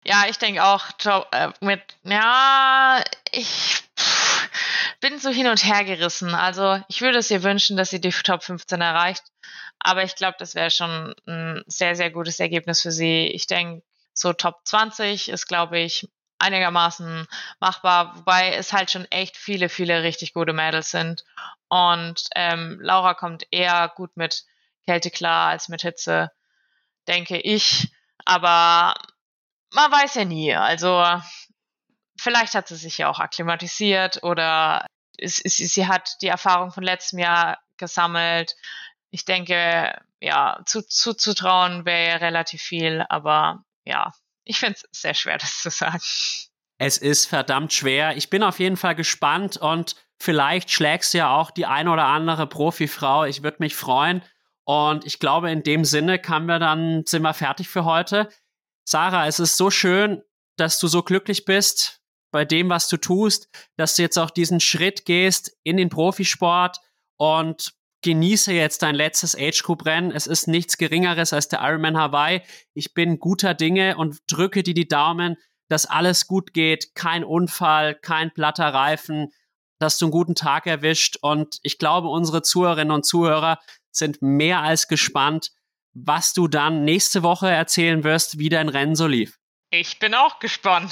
S2: Ja, ich denke auch äh, mit, ja, ich bin so hin und her gerissen. Also ich würde es ihr wünschen, dass sie die Top 15 erreicht. Aber ich glaube, das wäre schon ein sehr, sehr gutes Ergebnis für sie. Ich denke, so Top 20 ist, glaube ich, einigermaßen machbar, wobei es halt schon echt viele, viele richtig gute Mädels sind. Und ähm, Laura kommt eher gut mit Kälte klar als mit Hitze, denke ich. Aber man weiß ja nie. Also vielleicht hat sie sich ja auch akklimatisiert oder es, es, sie hat die Erfahrung von letztem Jahr gesammelt. Ich denke, ja, zuzutrauen zu wäre ja relativ viel, aber ja, ich finde es sehr schwer, das zu sagen.
S1: Es ist verdammt schwer. Ich bin auf jeden Fall gespannt und vielleicht schlägst du ja auch die ein oder andere Profifrau. Ich würde mich freuen. Und ich glaube, in dem Sinne kann wir dann, sind wir fertig für heute. Sarah, es ist so schön, dass du so glücklich bist bei dem, was du tust, dass du jetzt auch diesen Schritt gehst in den Profisport und genieße jetzt dein letztes Age Group Rennen. Es ist nichts Geringeres als der Ironman Hawaii. Ich bin guter Dinge und drücke dir die Daumen, dass alles gut geht, kein Unfall, kein platter Reifen, dass du einen guten Tag erwischt. Und ich glaube, unsere Zuhörerinnen und Zuhörer sind mehr als gespannt, was du dann nächste Woche erzählen wirst, wie dein Rennen so lief.
S2: Ich bin auch gespannt.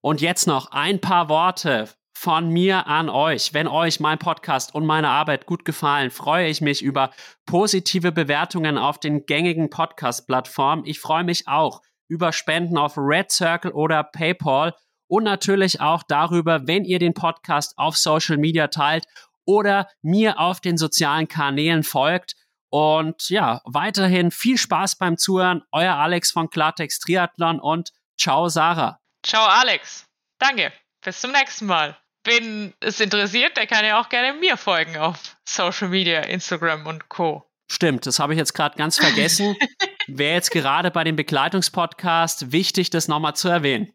S1: Und jetzt noch ein paar Worte von mir an euch. Wenn euch mein Podcast und meine Arbeit gut gefallen, freue ich mich über positive Bewertungen auf den gängigen Podcast-Plattformen. Ich freue mich auch über Spenden auf Red Circle oder PayPal und natürlich auch darüber, wenn ihr den Podcast auf Social Media teilt oder mir auf den sozialen Kanälen folgt. Und ja, weiterhin viel Spaß beim Zuhören. Euer Alex von Klartext Triathlon und ciao Sarah.
S2: Ciao Alex. Danke. Bis zum nächsten Mal. Wen es interessiert, der kann ja auch gerne mir folgen auf Social Media, Instagram und Co.
S1: Stimmt, das habe ich jetzt gerade ganz vergessen. Wäre jetzt gerade bei dem Begleitungspodcast wichtig, das nochmal zu erwähnen.